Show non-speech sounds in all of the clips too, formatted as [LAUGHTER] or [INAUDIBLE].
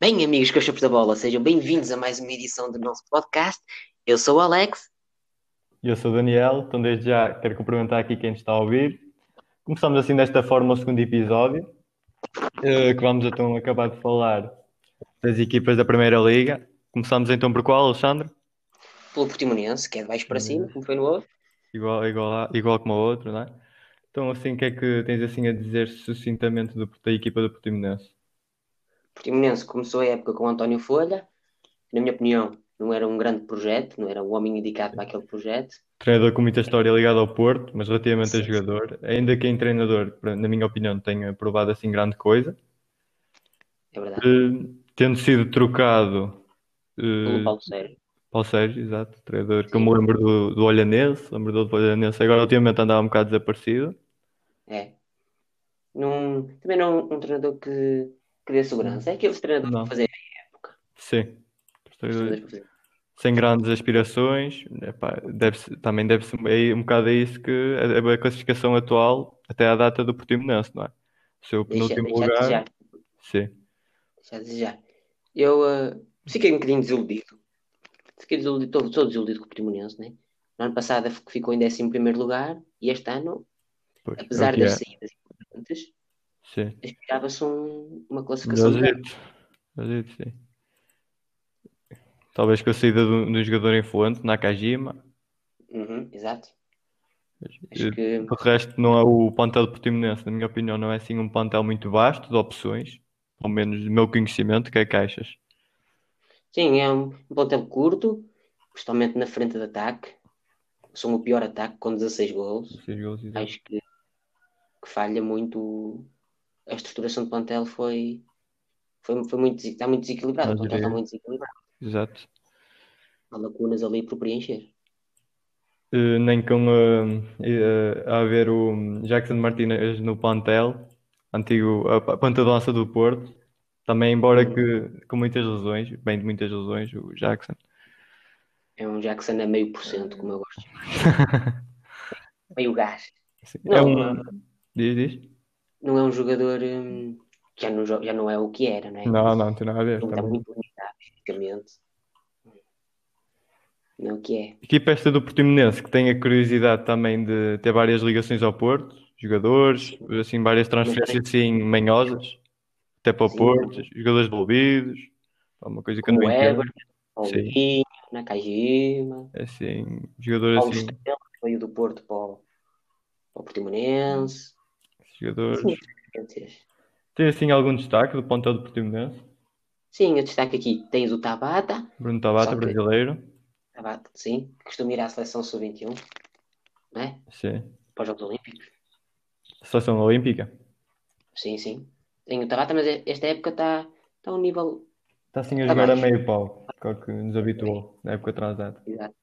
Bem, amigos cachorros da bola, sejam bem-vindos a mais uma edição do nosso podcast. Eu sou o Alex. E eu sou o Daniel, então desde já quero cumprimentar aqui quem está a ouvir. Começamos assim desta forma o segundo episódio, eh, que vamos então acabar de falar das equipas da Primeira Liga. Começamos então por qual, Alexandre? Pelo Portimonense, que é de baixo para cima, como foi no outro. Igual, igual, igual como o outro, não é? Então assim, o que é que tens assim a dizer sucintamente do- da equipa do Portimonense? O Portimonense começou a época com o António Folha. Na minha opinião, não era um grande projeto, não era o homem indicado para aquele projeto. Treinador com muita história ligado ao Porto, mas relativamente a Sim, sim. jogador, ainda que em treinador, na minha opinião, tenha provado assim grande coisa. É verdade. Eh, tendo sido trocado Pelo eh, Paulo Sérgio. Paulo Sérgio, exato, treinador que eu me lembro do, do Olhanense, lembro do Olhanense, agora ultimamente andava um bocado desaparecido. É. Não, também não um treinador que, que dê segurança. É aquele treinador Não. para fazer a época. Sim, Os treinadores sem grandes aspirações, epá, deve-se- também deve-se é um bocado a isso que a, a classificação atual, até à data do Portimonense, não é? O seu penúltimo deixa lugar, sim, Deixa desejar. Eu eh, fiquei um bocadinho desiludido. Fiquei desiludido, estou, estou desiludido com o Portimonense, né? No ano passado ficou em 11 lugar e este ano, pois, é apesar que das é, saídas importantes, sim. aspirava-se um- uma classificação sim. Talvez com a saída de um de jogador influente, Nakajima, Uhum, exato. Eh, Acho que O resto não é o plantel do Portimonense, na minha opinião, não é assim um plantel muito vasto de opções, pelo menos do meu conhecimento, que é caixas. sim, é um, plantel curto, principalmente na frente de ataque. São o pior ataque com 16 golos. Seis gols, exato. Acho que, que falha muito. A estruturação do plantel foi, foi, foi muito, está muito desequilibrada. O plantel está é- muito desequilibrado. Exato. Há lacunas ali por preencher. Eh, nem com eh, eh, a haver o Jackson Martínez no plantel, antigo a, a ponta de lança do Porto, também, embora Uhum. que com muitas lesões, bem de muitas lesões, o Jackson. É um Jackson a meio por cento, como eu gosto. [LAUGHS] Meio gás. Sim, Não, é um. Diz, diz? Não é um jogador hum, que já não, já não é o que era? Não, não, não tem nada a ver. Está também. muito limitado fisicamente. Não é o que é. Equipa esta do Portimonense que tem a curiosidade também de ter várias ligações ao Porto, jogadores, assim, várias transferências assim manhosas, até para o Sim. Porto, jogadores devolvidos, uma coisa que eu não o entendo. Paulinho, Nakajima, Assim, jogadores Paulo assim, Estrela, que veio do Porto para o, para o Portimonense. Jogadores. Sim. Tem assim algum destaque do plantel do Portimonense? Sim, eu destaque aqui. Tens o Tabata, Bruno Tabata, que- brasileiro. Tabata, sim, costuma ir à seleção sub-21, né? Sim. Para os Jogos Olímpicos. Seleção Olímpica. Sim, sim. Tem o Tabata, mas esta época está tá um nível. Está assim a Tá jogar a baixo. meio pau, que é que nos habituou na época atrasada. Exato.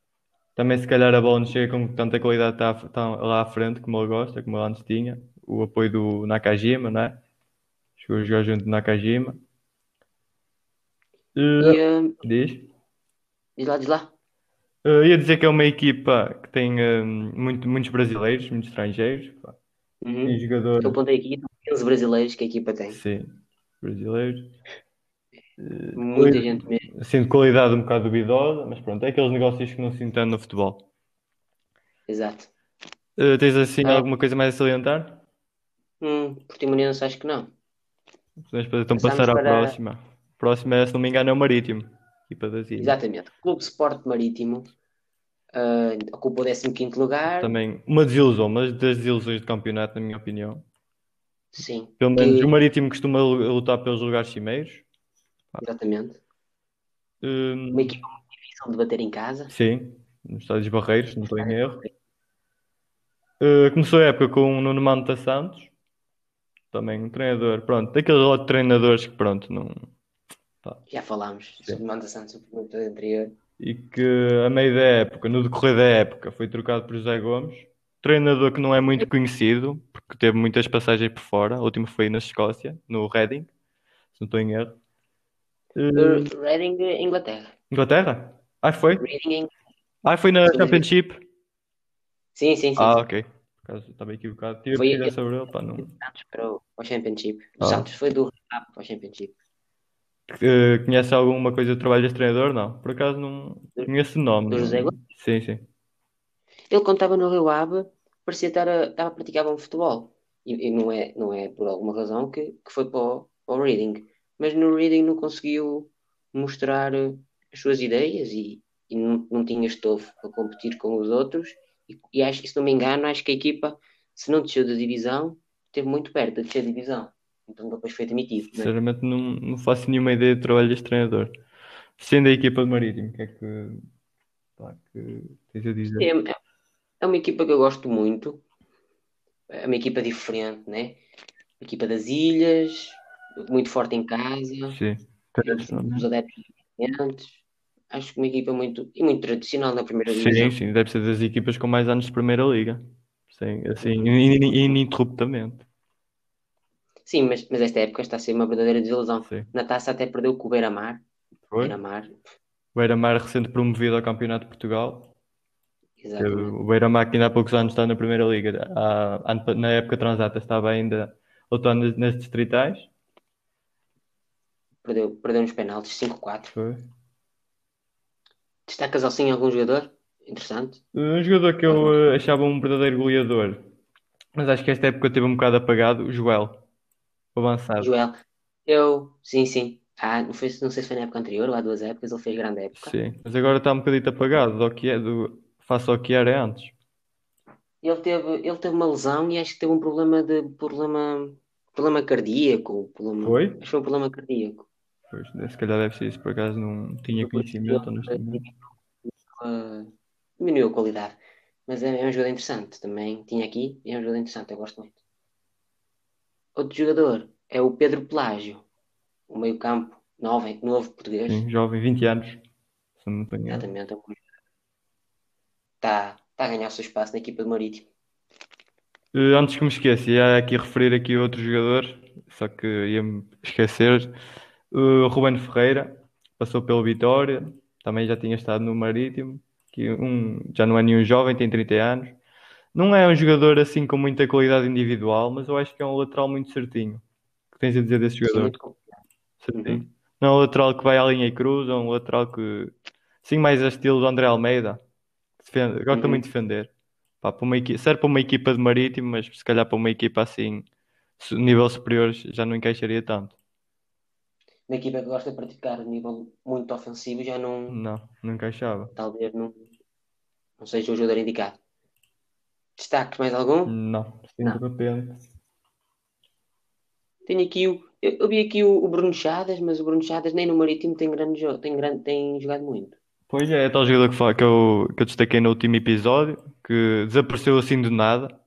Também se calhar a bola não chega com tanta qualidade está, está lá à frente como ele gosta, como ele antes tinha. O apoio do Nakajima, não é? Chegou a jogar junto do Nakajima. E, Eh, diz? diz lá, diz lá. Eh, ia dizer que é uma equipa que tem eh, muito, muitos brasileiros, muitos estrangeiros. pá. Uhum. Tem jogadores, Eu apontei aqui, são 15 brasileiros que a equipa tem. sim, brasileiros. Eh, Muita gente mesmo. Assim, de qualidade um bocado duvidosa, mas pronto, é aqueles negócios que não se entendem no futebol. Exato. Eh, tens assim Ah. alguma coisa mais a salientar? Hum, Portimonense, acho que não. Podemos então Passamos passar à para- próxima. A próxima, é, se não me engano, é o Marítimo. Equipa das Ilhas. Exatamente. Clube Sport Marítimo ah, ocupa o 15 lugar. Também uma desilusão, uma das desilusões do campeonato, na minha opinião. Sim, Pelo menos Que- o Marítimo costuma lutar pelos lugares cimeiros. exatamente. Hum, Uma equipa muito difícil de bater em casa. sim, nos Estádios Barreiros, não estou em erro. Uh, começou a época com o Nuno Manta Santos, também um treinador, pronto, daqueles outros treinadores que, pronto, não. Já falámos Manda Santos no episódio anterior. E que a meio da época, no decorrer da época, foi trocado por José Gomes, treinador que não é muito conhecido, porque teve muitas passagens por fora. A última foi na Escócia, no Reading, se não estou em erro. Uh, Reading, Inglaterra. Inglaterra? Ah, foi? Reading, Ing- Ah, foi na Sim. Championship? Sim, sim, sim. Ah, ok. Por acaso estava equivocado. Tive a Foi- pesquisar sobre ele, pá, não. Santos para o, para o Championship. O Ah. Santos foi do Rap para o Championship. Uh, conhece alguma coisa do trabalho deste treinador? Não. Por acaso não conheço o nome. Do José não... Sim, sim. Ele, estava no Rio Ave, parecia estar a, estava a praticar bom futebol. E, e, não, é, não é por alguma razão que, que foi para o, para o Reading. Mas no Reading não conseguiu mostrar as suas ideias e, e não, não tinha estofo para competir com os outros. E, e acho, se não me engano, acho que a equipa, se não desceu da divisão, esteve muito perto de descer da divisão. Então depois foi demitido. Né? Sinceramente, não, não faço nenhuma ideia do trabalho deste treinador. Sendo a equipa do Marítimo, o que é que, pá, que tens a dizer? É, é uma equipa que eu gosto muito. É uma equipa diferente, né? Uma equipa das ilhas, muito forte em casa. Sim. Os adeptos diferentes. Acho que uma equipa muito, e muito tradicional na primeira divisão. Sim, sim, deve ser das equipas com mais anos de primeira liga. Sim, assim, ininterruptamente. Sim, mas, mas esta época está a ser uma verdadeira desilusão. Sim. Na taça até perdeu com o Beira-Mar. Foi? Beira-Mar. O Beira-Mar recente promovido ao Campeonato de Portugal. Exatamente. O Beira-Mar que ainda há poucos anos está na Primeira Liga. Na época transata estava ainda lutando nas distritais. Perdeu, perdeu nos penaltis, 5-4. Destacas assim algum jogador? Interessante. Um jogador que eu uh, achava um verdadeiro goleador, mas acho que esta época teve um bocado apagado, o Joel, avançado. Joel, eu, sim, sim. Ah, não, foi, não sei se foi na época anterior ou há duas épocas, ele fez grande época. Sim, mas agora está um bocadinho apagado do que é, do, face ao que era antes. Ele teve, ele teve uma lesão e acho que teve um problema de problema, problema cardíaco. Problema, Foi? Acho que foi um problema cardíaco. Pois, se calhar deve ser isso, por acaso não tinha conhecimento honestamente. Diminuiu a qualidade. Mas é, é um jogador interessante também. Tinha aqui, é um jogador interessante, eu gosto muito. Outro jogador é o Pedro Pelágio, o meio-campo novo, novo português. Sim, jovem, 20 anos. Se não me Exatamente, é está, está a ganhar o seu espaço na equipa do Marítimo. Uh, antes que me esqueça, ia aqui referir aqui outro jogador, só que ia-me esquecer. O Ruben Ferreira passou pelo Vitória, também já tinha estado no Marítimo, que um, já não é nenhum jovem, tem 30 anos. Não é um jogador assim com muita qualidade individual, mas eu acho que é um lateral muito certinho. O que tens a dizer desse jogador? Sim, certinho. Uhum. Não é um lateral que vai à linha e cruza, é um lateral que, sim, mais a estilo do André Almeida, defende, gosta uhum. muito de defender. Pá, para uma equipa, serve para uma equipa de Marítimo, mas se calhar para uma equipa assim, nível superior, já não encaixaria tanto na equipa que gosta de praticar nível muito ofensivo já não. Não, não encaixava. Talvez não, não seja o jogador indicado. Destaques mais algum? Não, sim, não. de repente. Tenho aqui o. Eu, eu vi aqui o, o, Bruno Chadas, mas o Bruno Chadas nem no Marítimo tem grande jogo, tem, grande, tem jogado muito. Pois é, é tal jogador que, que, eu, que eu destaquei no último episódio, que desapareceu assim do nada.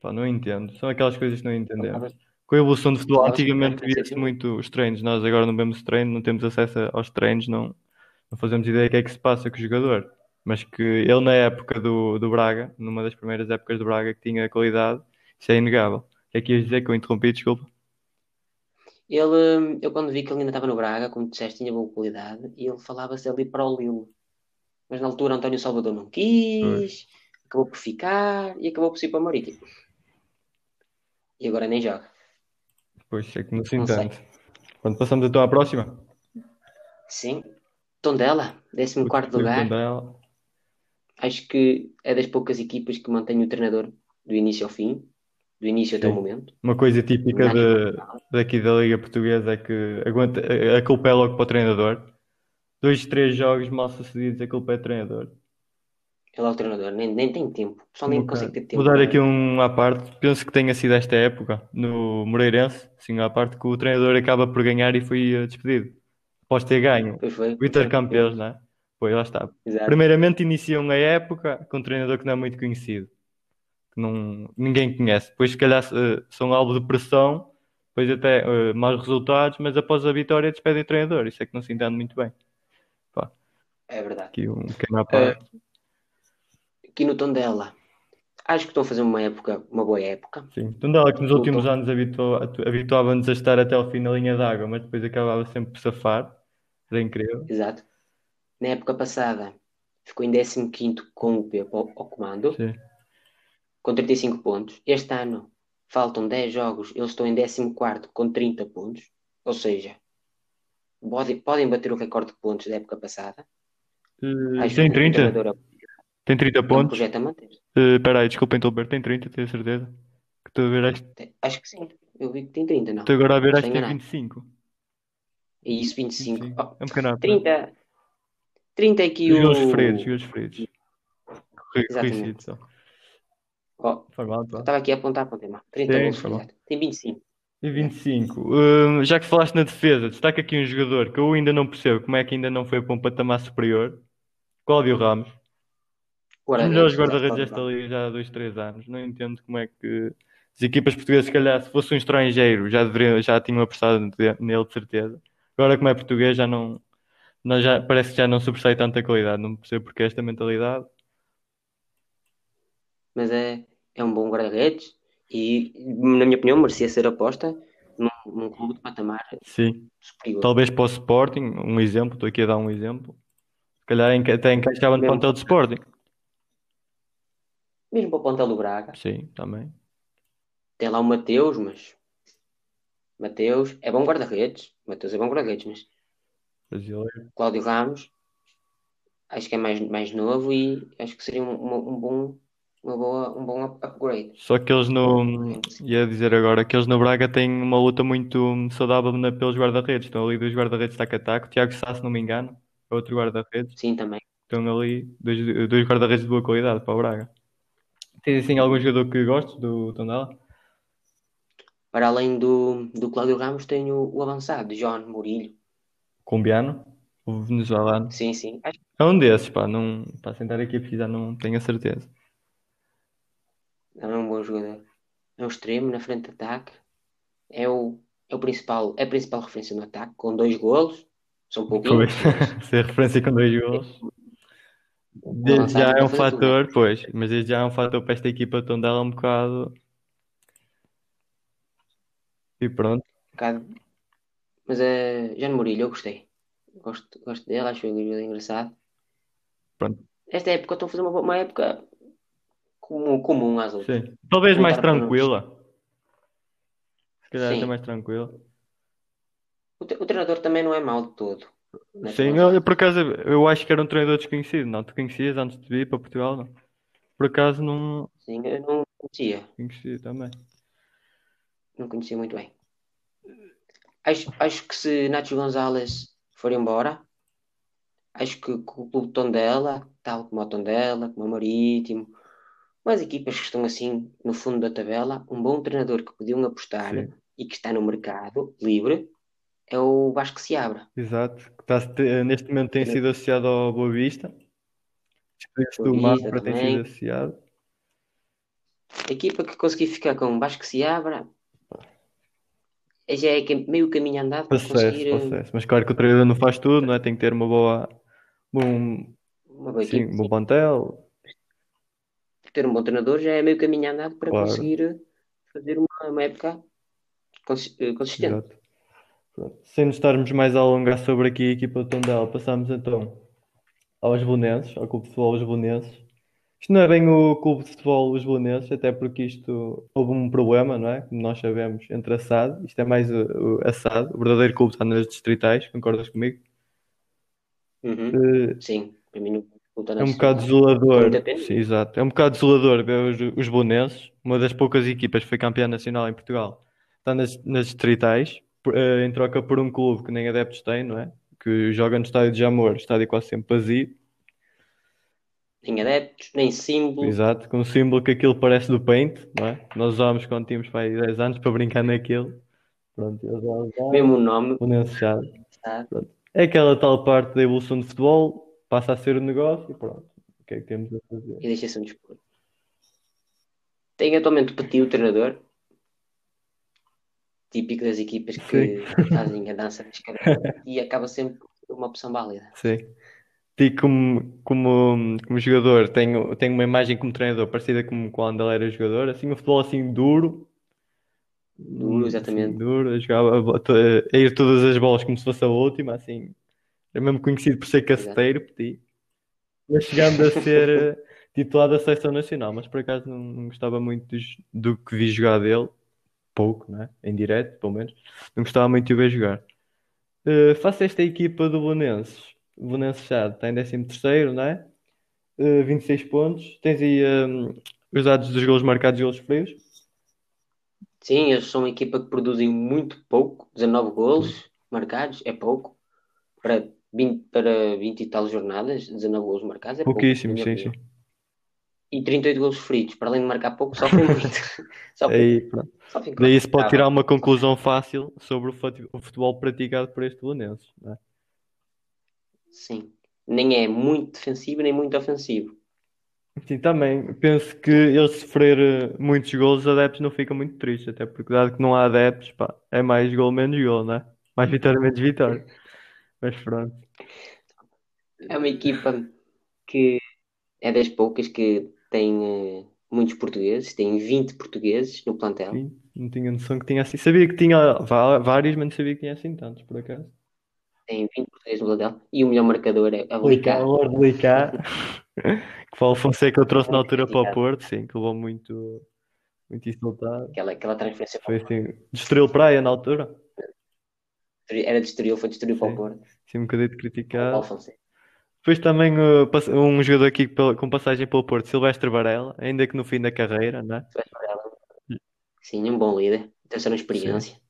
Pá, não entendo. São aquelas coisas que não entendemos com a evolução do futebol, antigamente via-se muito os treinos. Nós agora não vemos treino, não temos acesso aos treinos, não, não fazemos ideia do que é que se passa com o jogador. Mas que ele, na época do, do Braga, numa das primeiras épocas do Braga, que tinha qualidade, isso é inegável. É que ias dizer que eu interrompi? Desculpa. Ele, eu quando vi que ele ainda estava no Braga, como disseste, tinha boa qualidade, e ele falava-se ali para o Lille. Mas na altura António Salvador não quis, acabou por ficar e acabou por ir para o Marítimo. E agora nem joga. Pois é que não se entende. Quando passamos então à próxima? Sim. Tondela, 14 quarto lugar. Tondela. Acho que é das poucas equipas que mantém o treinador do início ao fim, do início Sim. até o momento. Uma coisa típica de, daqui da Liga Portuguesa é que aguenta, a culpa é logo para o treinador. Dois, três jogos mal sucedidos, a culpa é do treinador. Ele é o treinador, nem, nem tem tempo. Só nem consegue ter tempo. Vou dar aqui um à parte. Penso que tenha sido esta época, no Moreirense, sim, à parte, que o treinador acaba por ganhar e foi eh, despedido. Após ter ganho. O intercampeões, não é? Pois, lá está. Exato. Primeiramente iniciam a época com um treinador que não é muito conhecido. Que não, ninguém conhece. Depois, se calhar, eh, são alvo de pressão. Depois até uh, maus resultados, mas após a vitória despedem o treinador. Isso é que não se entende muito bem. Pá. É verdade. Aqui um pequeno à parte. Uh aqui no Tondela. Acho que estão a fazer uma época, uma boa época. Sim, Tondela que nos últimos anos habituava-nos a estar até ao fim na linha d'água, mas depois acabava sempre por safar. Era incrível. Exato. Na época passada ficou em 15 com o Pepe ao, ao comando, Sim. com 35 pontos. Este ano faltam 10 jogos, eles estão em 14 com 30 pontos. Ou seja, podem, podem bater o recorde de pontos da época passada. Uh, Acho tem que o 30? Tem 30 é um pontos? projeto a manter. Uh, Espera aí, desculpem, estou a ver. Tem 30, tenho certeza. Que estou a ver, acho, Tem- Acho que sim. Eu vi que tem 30, não. estou agora a ver, acho Estou que tem enganado. 25. É isso, 25. 25. Oh, É um pequeno 30. 30 é que Os o. golos feridos, os feridos. Corri- Exatamente. Só. Oh, Foi mal, eu estava aqui a apontar, apontei mal. 30 Sim, mal. exato. Tem 25. E 25. Hum, já que falaste na defesa, destaca aqui um jogador que eu ainda não percebo como é que ainda não foi para um patamar superior. Cláudio Ramos. Os melhores guarda-redes desta liga já há 2, 3 anos. Não entendo como é que as equipas portuguesas, se calhar, se fosse um estrangeiro, já, deveriam, já tinham apostado nele de certeza. Agora, como é português, já não, não já, parece que já não sobressai tanta qualidade. Não percebo porque esta mentalidade. Mas é, é um bom guarda-redes e, na minha opinião, merecia ser aposta num, num clube de patamar Sim. superior. Talvez para o Sporting, um exemplo, estou aqui a dar um exemplo. Se calhar até encaixava no plantel de Sporting. Mesmo para o plantel do Braga. Sim, também. Tem lá o Mateus, mas. Mateus é bom guarda-redes. Mateus é bom guarda-redes, mas Brasileiro. Cláudio Ramos acho que é mais, mais novo e acho que seria um, uma- um bom, uma boa, um bom up- upgrade. Só que eles no. Ia dizer agora que eles no Braga têm uma luta muito saudável na, pelos guarda-redes. Estão ali dois guarda-redes taco a taco. Tiago Sá, se não me engano, é outro guarda-redes. Sim, também. Estão ali dois, dois guarda-redes de boa qualidade para o Braga. Tens assim algum jogador que gostes do Tondela? Para além do, do Cláudio Ramos, tenho o avançado, John Murilho. Colombiano? O venezuelano? Sim, sim. Acho É um desses, pá. Não, para sentar aqui a pesquisar, não tenho a certeza. é um bom jogador. É um extremo na frente de ataque. É o, é o principal, é a principal referência no ataque, com dois golos. São pouquinhos. Pois, [LAUGHS] ser referência com dois gols. Desde já é um fazer tudo, fator, pois, mas desde já é um fator para esta equipa de Tondela um bocado. E pronto, Um bocado. Mas é John Murilho, eu gostei. Gosto, gosto dele, acho ele engraçado. Pronto. Esta época estou a fazer uma, uma época comum, comum às outras. sim. Talvez mais tranquila. Se calhar até mais tranquila. O, o treinador também não é mau de todo. Sim, olha, por acaso eu acho que era um treinador desconhecido. Não, tu conhecias antes de vir para Portugal, não? Por acaso não Sim, eu não conhecia. conhecia também. Não conhecia muito bem. Acho, acho que se Nacho Gonzalez for embora, acho que, que o clube de Tondela, tal como o Tondela, como o Marítimo, mais equipas que estão assim no fundo da tabela, um bom treinador que podiam apostar Sim. e que está no mercado livre é o Vasco Seabra. Exato. Que está- te- neste momento tem sido associado ao Boa Vista. Despediu-se do Mafra, tem sido associado. A equipa que conseguir ficar com o Vasco Seabra já é meio caminho andado para Processo, conseguir eh, processo. Mas claro que o treinador não faz tudo, não é? Tem que ter uma boa, um, uma boa sim, equipa. um bom plantel. ter um bom treinador já é meio caminho andado para Claro. conseguir fazer uma, uma época consi- eh, consistente. Exato. Pronto. Sem nos estarmos mais a alongar sobre aqui a equipa do Tondela, passamos então aos Belenenses, ao Clube de Futebol Os Belenenses. Isto não é bem o Clube de Futebol Os Belenenses, até porque isto houve um problema, não é? Como nós sabemos, entre a SAD, isto é mais o, o, a SAD, o verdadeiro clube está nas distritais, concordas comigo? Uhum. Eh, Sim, para mim não É um bocado desolador. Sim, exato. É um bocado desolador ver os, os Belenenses, uma das poucas equipas que foi campeã nacional em Portugal, está nas, nas distritais, em troca por um clube que nem adeptos tem, não é? Que joga no estádio de Jamor, estádio quase sempre vazio, Nem adeptos, nem símbolo. exato, com um símbolo que aquilo parece do Paint, não é? Nós usámos quando tínhamos para aí 10 anos para brincar naquilo. Pronto, eles já usaram. Mesmo o nome. Belenenses já. Sabe? É aquela tal parte da evolução do futebol, passa a ser o negócio e pronto. O que é que temos a fazer? E deixa-se um desporto. Tem atualmente o Petit, o treinador. Típico das equipas que fazem a dança das cadeiras. [LAUGHS] E acaba sempre uma opção válida. Sim. E como, como, como jogador, tenho, tenho uma imagem como treinador parecida com quando ele era jogador. Assim, um futebol assim duro. Duro, exatamente. Assim, duro, a jogar a, ir todas as bolas como se fosse a última, assim. É mesmo conhecido por ser caceteiro, petit. Mas chegando a ser eh, [LAUGHS] titular da seleção nacional, mas por acaso não, não gostava muito dos- do que vi jogar dele. Pouco, né? Em direto, pelo menos. Não gostava muito de o ver jogar. Uh, faça esta equipa do Belenenses. O Belenenses já está em 13º, não é? Uh, 26 pontos. Tens aí um, os dados dos golos marcados e golos frios. Sim, eles são uma equipa que produzem muito pouco. 19 golos marcados é pouco. Para 20, para 20 e tal jornadas, 19 golos marcados é Pouquíssimo, pouco. sim, sim. E 38 golos feridos, para além de marcar pouco, [LAUGHS] muito. [LAUGHS] sofrem, Aí, sofrem Daí se pode Ah, tirar uma conclusão fácil sobre o fute- o futebol praticado por este Belenenses, é? Sim. Nem é muito defensivo, nem muito ofensivo. Sim, também penso que ele sofrer eh, muitos golos, os adeptos não ficam muito tristes, até porque dado que não há adeptos, pá, é mais gol menos gol, não é? Mais vitória menos vitória. Mas pronto, É uma equipa que é das poucas que tem eh, muitos portugueses, tem 20 portugueses no plantel. sim, não tinha noção que tinha assim. Sabia que tinha vá- vários, mas não sabia que tinha assim tantos, por acaso. Tem 20 portugueses no plantel. E o melhor marcador é a Licá, Belicá. o Licá, [LAUGHS] que o Paulo Fonseca eu trouxe na altura para o. Porto, sim, que levou muito, muito insultado. Aquela, aquela transferência Foi assim, destruiu Praia na altura, era de Estoril, foi de Estoril para o. Porto. sim, um bocadinho O criticado. Paulo Fonseca. Depois também uh, um jogador aqui com passagem pelo Porto, Silvestre Varela, ainda que no fim da carreira, né? Tu és Varela. Sim, um bom líder. Terceira experiência.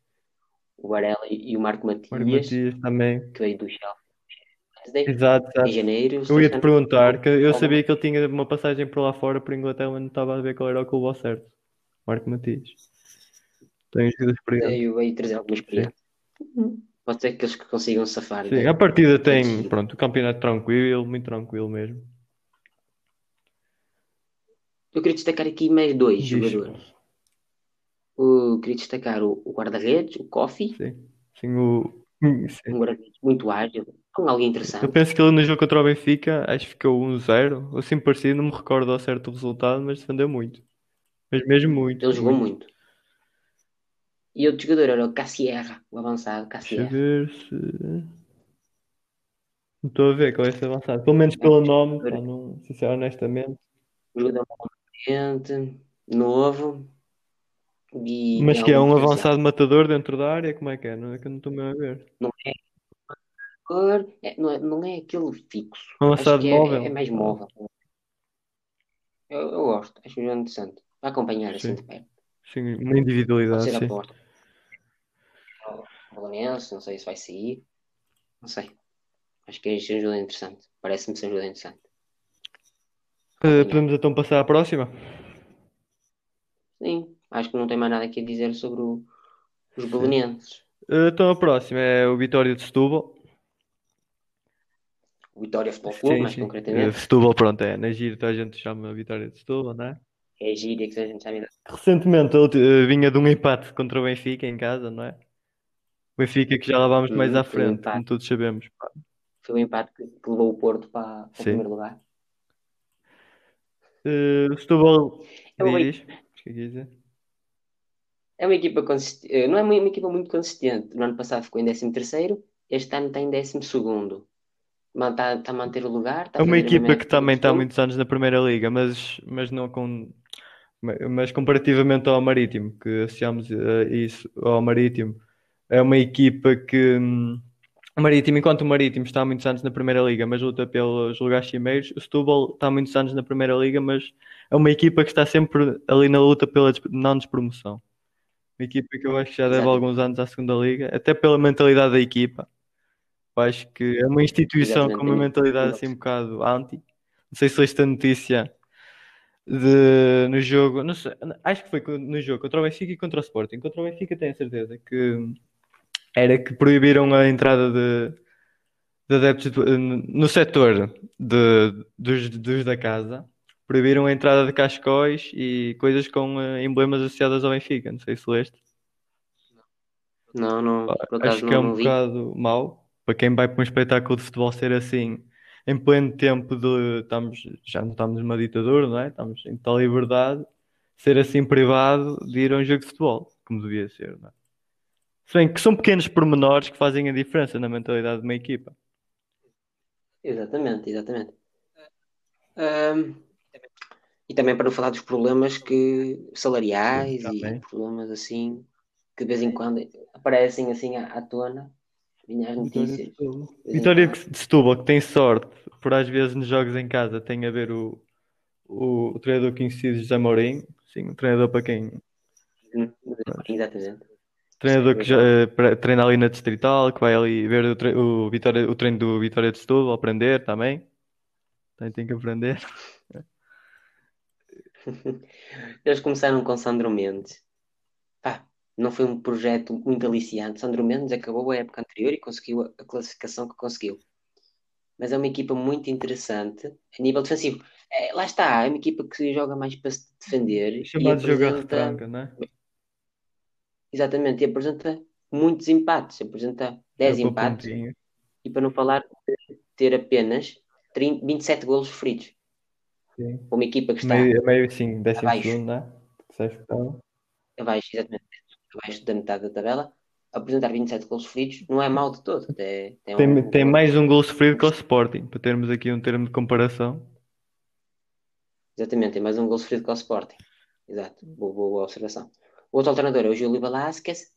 O Varela e, o Marco Matias, Matias também. que veio do Chelsea. Exato, Em exato. janeiro. Eu ia te perguntar, que eu sabia que ele tinha uma passagem por lá fora, por Inglaterra, mas não estava a ver qual era o clube ao certo. Marco Matias. Tem jogador experiente. Veio, trazer alguma experiência. Pode ser que eles que consigam safar. Sim, a partida da tem, pronto, o campeonato tranquilo, muito tranquilo mesmo. Eu queria destacar aqui mais dois Diz. jogadores. Eu queria destacar o, o guarda-redes, o Kofi, Sim, sim, o... sim. um guarda-redes muito ágil, com alguém Eu interessante. penso que ele no jogo contra o Benfica, acho que ficou 1-0, ou assim parecido, não me recordo ao certo o resultado, mas defendeu muito. Mas mesmo muito. Ele jogou muito. E outro jogador era o Cassierra, o avançado Deixa eu Cassierra. ver se. Não estou a ver qual é esse avançado. Pelo menos pelo nome, pá, não, sincero, honestamente. Um jogador competente, novo. E Mas que é um avançado matador dentro da área, como é que é? Não é que eu não estou mesmo a ver. Cor, é, não, é, não é aquele fixo. Um avançado é, móvel. é mais móvel. Eu, eu gosto, acho interessante. Vai acompanhar assim Sim. de perto. Sim, uma Pode individualidade, ser a sim. porta. O Valenense, não sei se vai sair. Não sei. Acho que é um interessante. Parece-me ser um interessante. Uh, podemos então passar à próxima? Sim, acho que não tem mais nada aqui a dizer sobre o- os belenenses. Uh, então a próxima é o Vitória de Setúbal. Vitória Futebol Clube, Sim, mais sim. Concretamente. Setúbal, pronto, é. Na gira a gente chama Vitória de Setúbal, não é? É a gíria que a gente chama. Recentemente ele uh, vinha de um empate contra o Benfica em casa, não é? O Benfica que já lá vamos mais à frente, como todos sabemos. pá. Foi o empate que, que levou o Porto para, para o primeiro lugar. Uh, Setúbal É uma- diz, que é? É uma equipa consistente. Não é uma, uma equipa muito consistente. No ano passado ficou em 13º, este ano está em 12º. Está, está a manter o lugar. Está É uma equipa que também está há muitos anos na Primeira Liga, mas, mas não com. Mas comparativamente ao Marítimo, que associamos a isso ao Marítimo, é uma equipa que. hum, O Marítimo, enquanto o Marítimo está há muitos anos na Primeira Liga, mas luta pelos lugares cimeiros, o Setúbal está há muitos anos na Primeira Liga, mas é uma equipa que está sempre ali na luta pela não despromoção. Uma equipa que eu acho que já deve Exato. alguns anos à segunda Liga, até pela mentalidade da equipa. Eu acho que é uma instituição Exatamente, com uma mentalidade assim um bocado anti. Não sei se leste a notícia de, no jogo, não sei, acho que foi no jogo contra o Benfica e contra o Sporting. Contra o Benfica tenho a certeza que era que proibiram a entrada de, de adeptos de- no setor de, dos, dos da casa. Proibiram a entrada de cascóis e coisas com eh, emblemas associadas ao Benfica. Não sei se leste. Não, não, Acho que é um vi. bocado mau para quem vai para um espetáculo de futebol ser assim em pleno tempo de estamos, já não estamos numa ditadura, não é? Estamos em total liberdade, ser assim privado de ir a um jogo de futebol, como devia ser, não é? Se bem que são pequenos pormenores que fazem a diferença na mentalidade de uma equipa. Exatamente, exatamente. Ahm, e também para não falar dos problemas que salariais Sim, e problemas assim que de vez em quando aparecem assim à, à tona Vinha as Vitória de notícias. Vitória de Setúbal, que tem sorte, por às vezes nos jogos em casa tem a ver o, o, o treinador conhecido José Mourinho, sim, o treinador para quem Hum, Exatamente. Treinador que já, eh, treina ali na Distrital, que vai ali ver o, tre- o, Vitória, o treino do Vitória de Setúbal, aprender também. Também tem que aprender. [LAUGHS] Eles começaram com Sandro Mendes. Pá, não foi um projeto muito aliciante. Sandro Mendes acabou a época anterior e conseguiu a, classificação que conseguiu. Mas é uma equipa muito interessante a nível defensivo. É, lá está, é uma equipa que joga mais para se defender Chamado a apresenta, retranca, não é? Exatamente, e apresenta muitos empates. Apresenta 10 Jogo a empates pontinha. e para não falar de ter apenas 30, 27 golos feridos. Sim. Uma equipa que está Meio, meio sim, décimo Abaixo. segundo, é? Disseste que estava. abaixo, exatamente, abaixo da metade da tabela, apresentar 27 golos feridos não é mau de todo. Até, até é Tem, um- tem mais um gol sofrido que o Sporting, para termos aqui um termo de comparação. Exatamente, tem mais um gol sofrido que o Sporting. Exato, boa, boa, boa observação. Outro alternador é o Júlio Velasquez,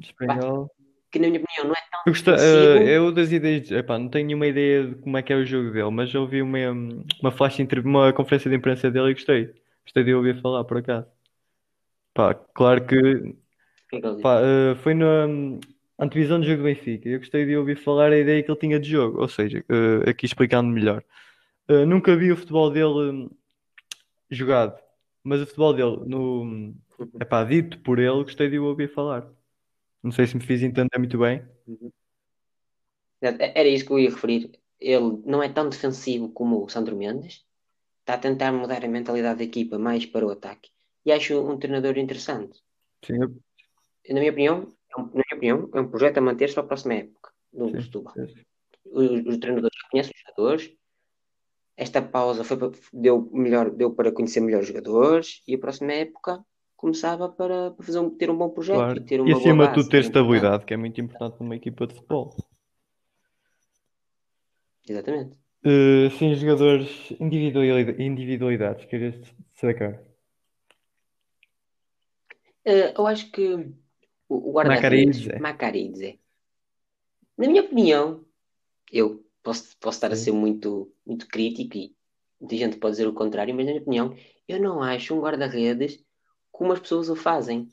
Espanhol. que na minha opinião não é tão Eu, gostei, defensivo. eh, eu das ideias, epá, não tenho nenhuma ideia de como é que é o jogo dele, mas eu ouvi uma, uma flash entre uma conferência de imprensa dele e gostei. Gostei de ouvir falar, por acaso. Pá, claro que é pá, eh, foi na hum, antevisão do jogo do Benfica. Eu gostei de ouvir falar a ideia que ele tinha de jogo, ou seja, eh, aqui explicando melhor. Eh, nunca vi o futebol dele hum, jogado, mas o futebol dele, no, hum, epá, dito por ele, gostei de o ouvir falar. Não sei se me fiz entender muito bem. Exato, Era isso que eu ia referir. Ele não é tão defensivo como o Sandro Mendes, está a tentar mudar a mentalidade da equipa mais para o ataque. E acho um treinador interessante. Sim, Na minha opinião, é um, na minha opinião, é um projeto a manter-se para a próxima época do Sim, Setúbal. Os, os treinadores já conhecem os jogadores. Esta pausa foi deu, melhor, deu para conhecer melhor os jogadores e a próxima época começava para, para fazer um- ter um bom projeto Claro. e ter E uma acima boa de tudo ter é importante. estabilidade, que é muito importante numa equipa de futebol. Exatamente. Eh, sim, jogadores individualidade, individualidades, querias destacar? Eh, eu acho que o, o guarda-redes, Macaridze. Macaridze, na minha opinião, eu posso, posso estar a ser muito, muito crítico e muita gente pode dizer o contrário, mas na minha opinião, eu não acho um guarda-redes como as pessoas o fazem.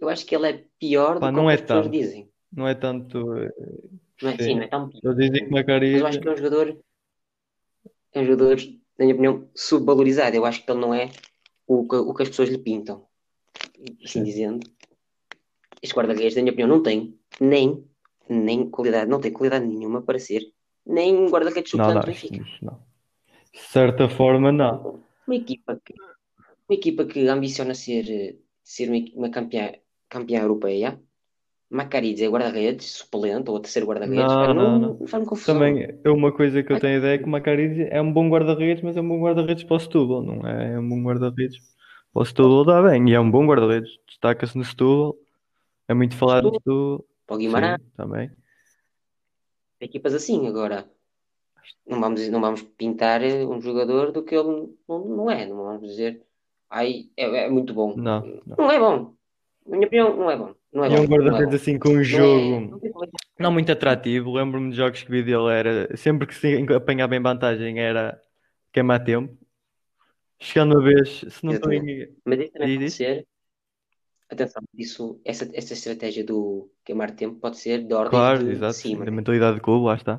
Eu acho que ele é pior Pá, do que é as pessoas tanto. dizem. Não é tanto. Não é, sim, sim. não é tão pior. Mas eu acho que é um jogador, é um jogador, na minha opinião, subvalorizado. Eu acho que ele não é o que, o que as pessoas lhe pintam. Assim Sim. dizendo, este guarda-redes, na minha opinião, não tem nem, nem qualidade, não tem qualidade nenhuma para ser nem um guarda-redes suplente do Benfica. não. De certa forma, não. Uma equipa que, uma equipa que ambiciona ser, ser uma, campeã, campeã europeia, Macaridze é guarda-redes, suplente, ou terceiro guarda-redes, Não, não, não, não. faz-me confusão. Também é uma coisa que eu tenho ideia é que o Macaridze é um bom guarda-redes, mas é um bom guarda-redes para o Setúbal, não é? É um bom guarda-redes para o Setúbal dá bem, e é um bom guarda-redes. Destaca-se no Setúbal, é muito falado no Setúbal. Para o Guimarães, Sim, também. equipas assim, agora não vamos, não vamos pintar eh, um jogador do que ele não, não é, não vamos dizer, ai, é, é muito bom. Não, não. Não é bom. Na minha opinião, não é bom. Não é E é bom. um é guarda-redes bom. assim com um Não é, jogo não muito atrativo. Lembro-me de jogos que vi dele, era sempre que se apanhava em vantagem era queimar tempo. Chegando a vez, se não estou em. Mas isso também pode ser, atenção, isso, essa, essa estratégia do queimar tempo pode ser de ordens Claro, de, de exato, cima, da mentalidade do clube, lá está.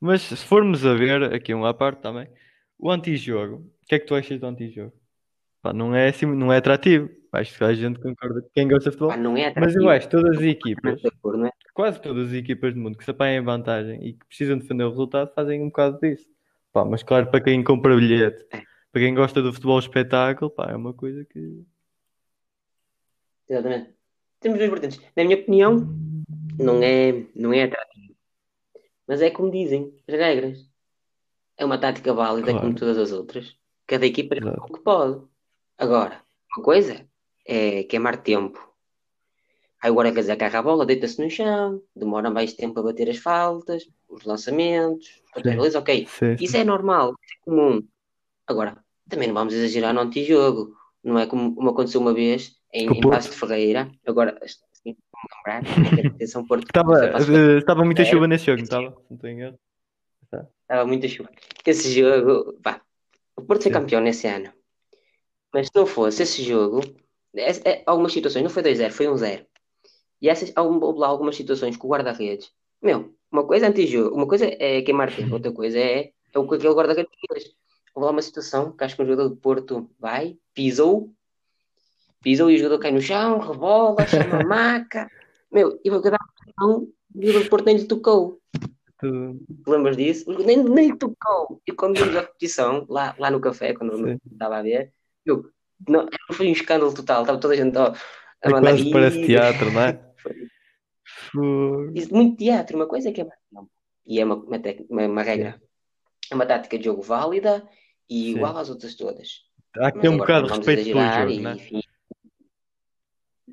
Mas se formos a ver, aqui um à parte também, o antijogo, o que é que tu achas do antijogo? Pá, não é assim, não é atrativo. Acho que a gente concorda com quem gosta de Pá, futebol. não é Mas eu acho que todas as equipas, é? quase todas as equipas do mundo que se apanham em vantagem e que precisam defender o resultado, fazem um bocado disso. Pá, mas claro, para quem compra bilhete, É, para quem gosta do futebol espetáculo, pá, é uma coisa que. exatamente. Temos duas vertentes. Na minha opinião, não é, não é atrativo. Mas é como dizem as regras. É uma tática válida como Claro, todas as outras. Cada equipa exato. o que pode. Agora, uma coisa é queimar tempo. Aí o guarda-redes agarra a bola, deita-se no chão, demora mais tempo a bater as faltas, os lançamentos, beleza, ok. sim, Isso é normal, é comum. Agora, também não vamos exagerar no antijogo. Não é como, como aconteceu uma vez em, em Porto? de Ferreira, agora, assim, como lembrar, [LAUGHS] é atenção Porto. Estava, Estava estava muita chuva nesse jogo, não estava? Não tenho erro. Muita chuva. Esse jogo, pá, o Porto foi campeão nesse ano. Mas se não fosse esse jogo, é, é, algumas situações, não foi 2-0, foi 1-0. E essas, um- lá algumas situações com o guarda-redes. Meu, uma coisa é anti-jogo, uma coisa é queimar tempo, outra coisa é, é o que aquele guarda-redes fez. Houve lá uma situação que acho que um jogador do Porto vai, pisou, pisou e o jogador cai no chão, rebola, chama a [LAUGHS] maca. Meu, e o jogador o jogador do Porto nem lhe tocou. Te lembras disso? Nem, nem tocou. E quando vimos a repetição, lá, lá no café, quando eu Sim. estava a ver, meu, não, foi um escândalo total. Estava toda a gente ó, a É mandar quase parece teatro, não é? [LAUGHS] Foi- Isso, muito teatro, uma coisa é que é não. E é uma, uma, uma- uma regra, é uma tática de jogo válida e Sim. igual às outras todas. Há que ter um bocado de respeito pelo jogo, e, é? enfim,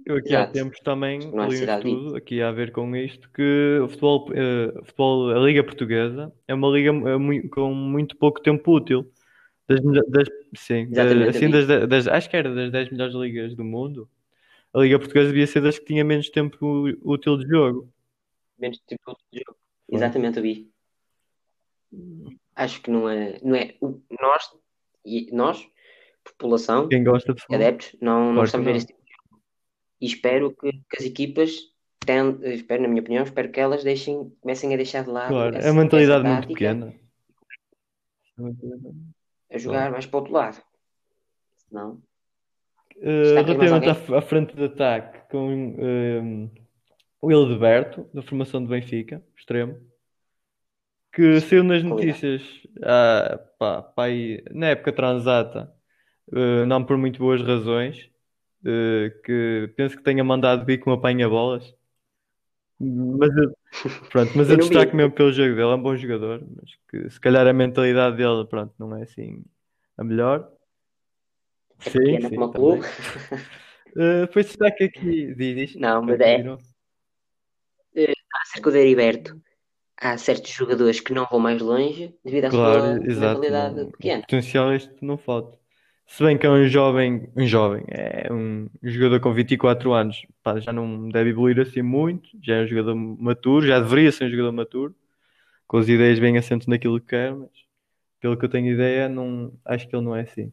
Eu aqui há tempos também Não há li um necessidade disso. estudo aqui a ver com isto que o futebol, o futebol, a Liga Portuguesa é uma liga eh, com muito pouco tempo útil. Das, das- sim, assim, das, das- acho que era das 10 melhores ligas do mundo. A Liga Portuguesa devia ser das que tinha menos tempo útil de jogo. menos tipo de jogo. Exatamente, eu vi. Acho que não é, não é nós, nós, população, Quem gosta de futebol? adeptos, não, não gostamos de ver esse tipo. E espero que, que as equipas, ten- espero, na minha opinião, espero que elas deixem, comecem a deixar de lado Claro, é essa, uma mentalidade essa muito pequena. É mentalidade- a jogar mais para o outro lado. Senão, Destacas mais relativamente à, à frente de ataque, com ehm, o Hildeberto, da formação do Benfica, extremo, que saiu nas notícias ah, pá, pá, aí, na época transata, eh, não por muito boas razões, que penso que tenha mandado vir com apanha-bolas. Mas eu, [LAUGHS] pronto, mas Eu eu não vi. destaco mesmo pelo jogo dele, é um bom jogador, mas que se calhar a mentalidade dele, pronto, não é assim a melhor. é Sim, sim, como clube. [LAUGHS] Uh, depois destaque aqui, diz. Não, mas é. continua. Acerca do Heriberto, há certos jogadores que não vão mais longe devido à Claro, sua exato. mentalidade não- pequena. potencial este não falta. Se bem que é um jovem, um jovem, é um jogador com 24 anos, pá, já não deve evoluir assim muito, já é um jogador maturo, já deveria ser um jogador maturo, com as ideias bem assentes naquilo que quer, mas pelo que eu tenho ideia, não, acho que ele não é assim.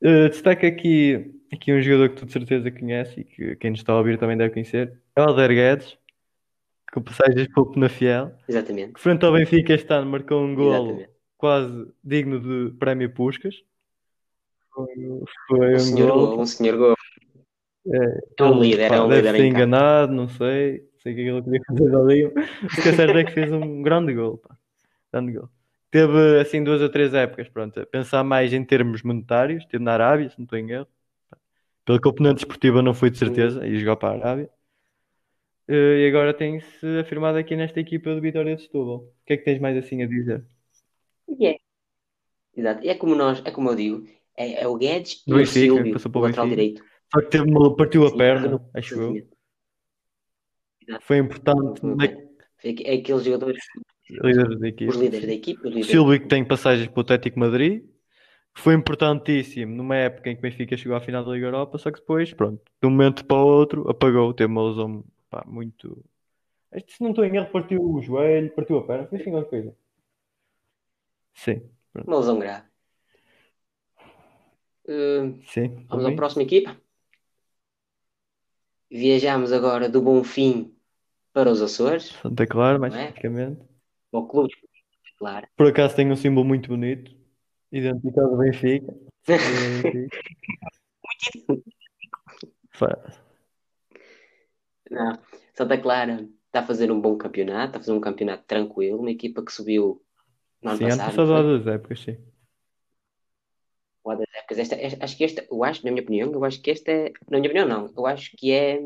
Uh, destaca aqui, aqui um jogador que tu de certeza conhece e que quem nos está a ouvir também deve conhecer, é o Alder Guedes, com passagens pouco na Fiel. Exatamente. que frente ao Benfica este ano marcou um golo Exatamente. quase digno de prémio Puskas. Foi, Um um senhor gol, um senhor gol. É um líder, pá, é um deve líder ter enganado, não sei. Sei o que é que ele queria fazer [LAUGHS] ali. O que é certo é que fez um grande gol. Pá. Grande gol. Teve assim duas ou três épocas, pronto, a pensar mais em termos monetários, teve na Arábia, se não estou em erro. Pelo componente desportiva não foi de certeza, e jogar para a Arábia. Eh, E agora tem-se afirmado aqui nesta equipa do Vitória de Setúbal. O que é que tens mais assim a dizer? E é. Exato. E é como nós, é como eu digo, é, é o Guedes e o Benfica, Silvio, passou para o lateral direito. Só que teve partiu a Sim, perna, acho eu. exatamente. Foi importante bem. É aqueles jogadores, líderes da equipa. os líderes da O líderes Silvio que tem passagens para o Atlético Madrid, foi importantíssimo numa época em que o Benfica chegou à final da Liga Europa, só que depois, pronto, de um momento para o outro, apagou, teve uma lesão pá, muito. Este, se não estou em erro, partiu o joelho, partiu a perna, foi assim qualquer coisa. Sim, pronto. uma lesão grave. Uh, Sim, vamos à próxima equipa. Viajamos agora do Bonfim para os Açores, Santa Clara, mais é? especificamente. ao Clube de Santa Clara. Por acaso tem um símbolo muito bonito, identificado do Benfica. [LAUGHS] Do Benfica. Fa- Não. Santa Clara está a fazer um bom campeonato, está a fazer um campeonato tranquilo, uma equipa que subiu no ano Sim, ano passado, passado há foi? duas épocas, sim. Das épocas. Esta, esta- acho que esta, eu acho, na minha opinião, eu acho que esta é, na minha opinião não, eu acho que é,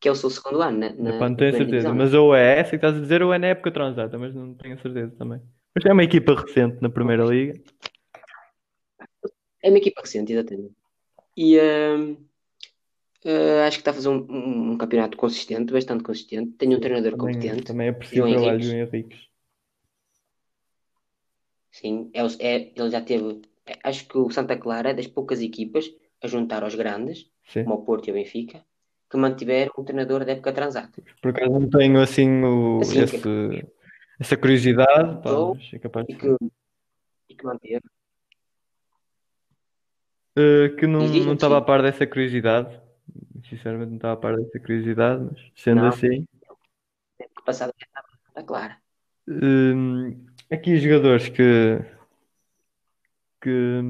que é o seu segundo ano na, na, Epá, não tenho certeza, divisão. mas ou é essa que estás a dizer ou é na época transata, mas não tenho certeza também. Mas é uma equipa recente na Primeira Liga. É uma equipa recente, exatamente. E hum, eh, acho que está a fazer um, um- um campeonato consistente, bastante consistente. Tem um treinador Também, competente, também aprecio João o trabalho do Henriques. Henriques. Sim, é, é- ele já teve. É, acho que o Santa Clara é das poucas equipas a juntar aos grandes, Sim. como o Porto e o Benfica, que mantiveram o treinador da época transata. Por acaso não tenho assim, o, Assim, esse, essa curiosidade, pá, é capaz E de que, e que manteve. Eh, que não não estava a par dessa curiosidade. Sinceramente não estava a par dessa curiosidade, mas sendo Não. assim, época passada já estava Santa Clara. hum, aqui os jogadores que que,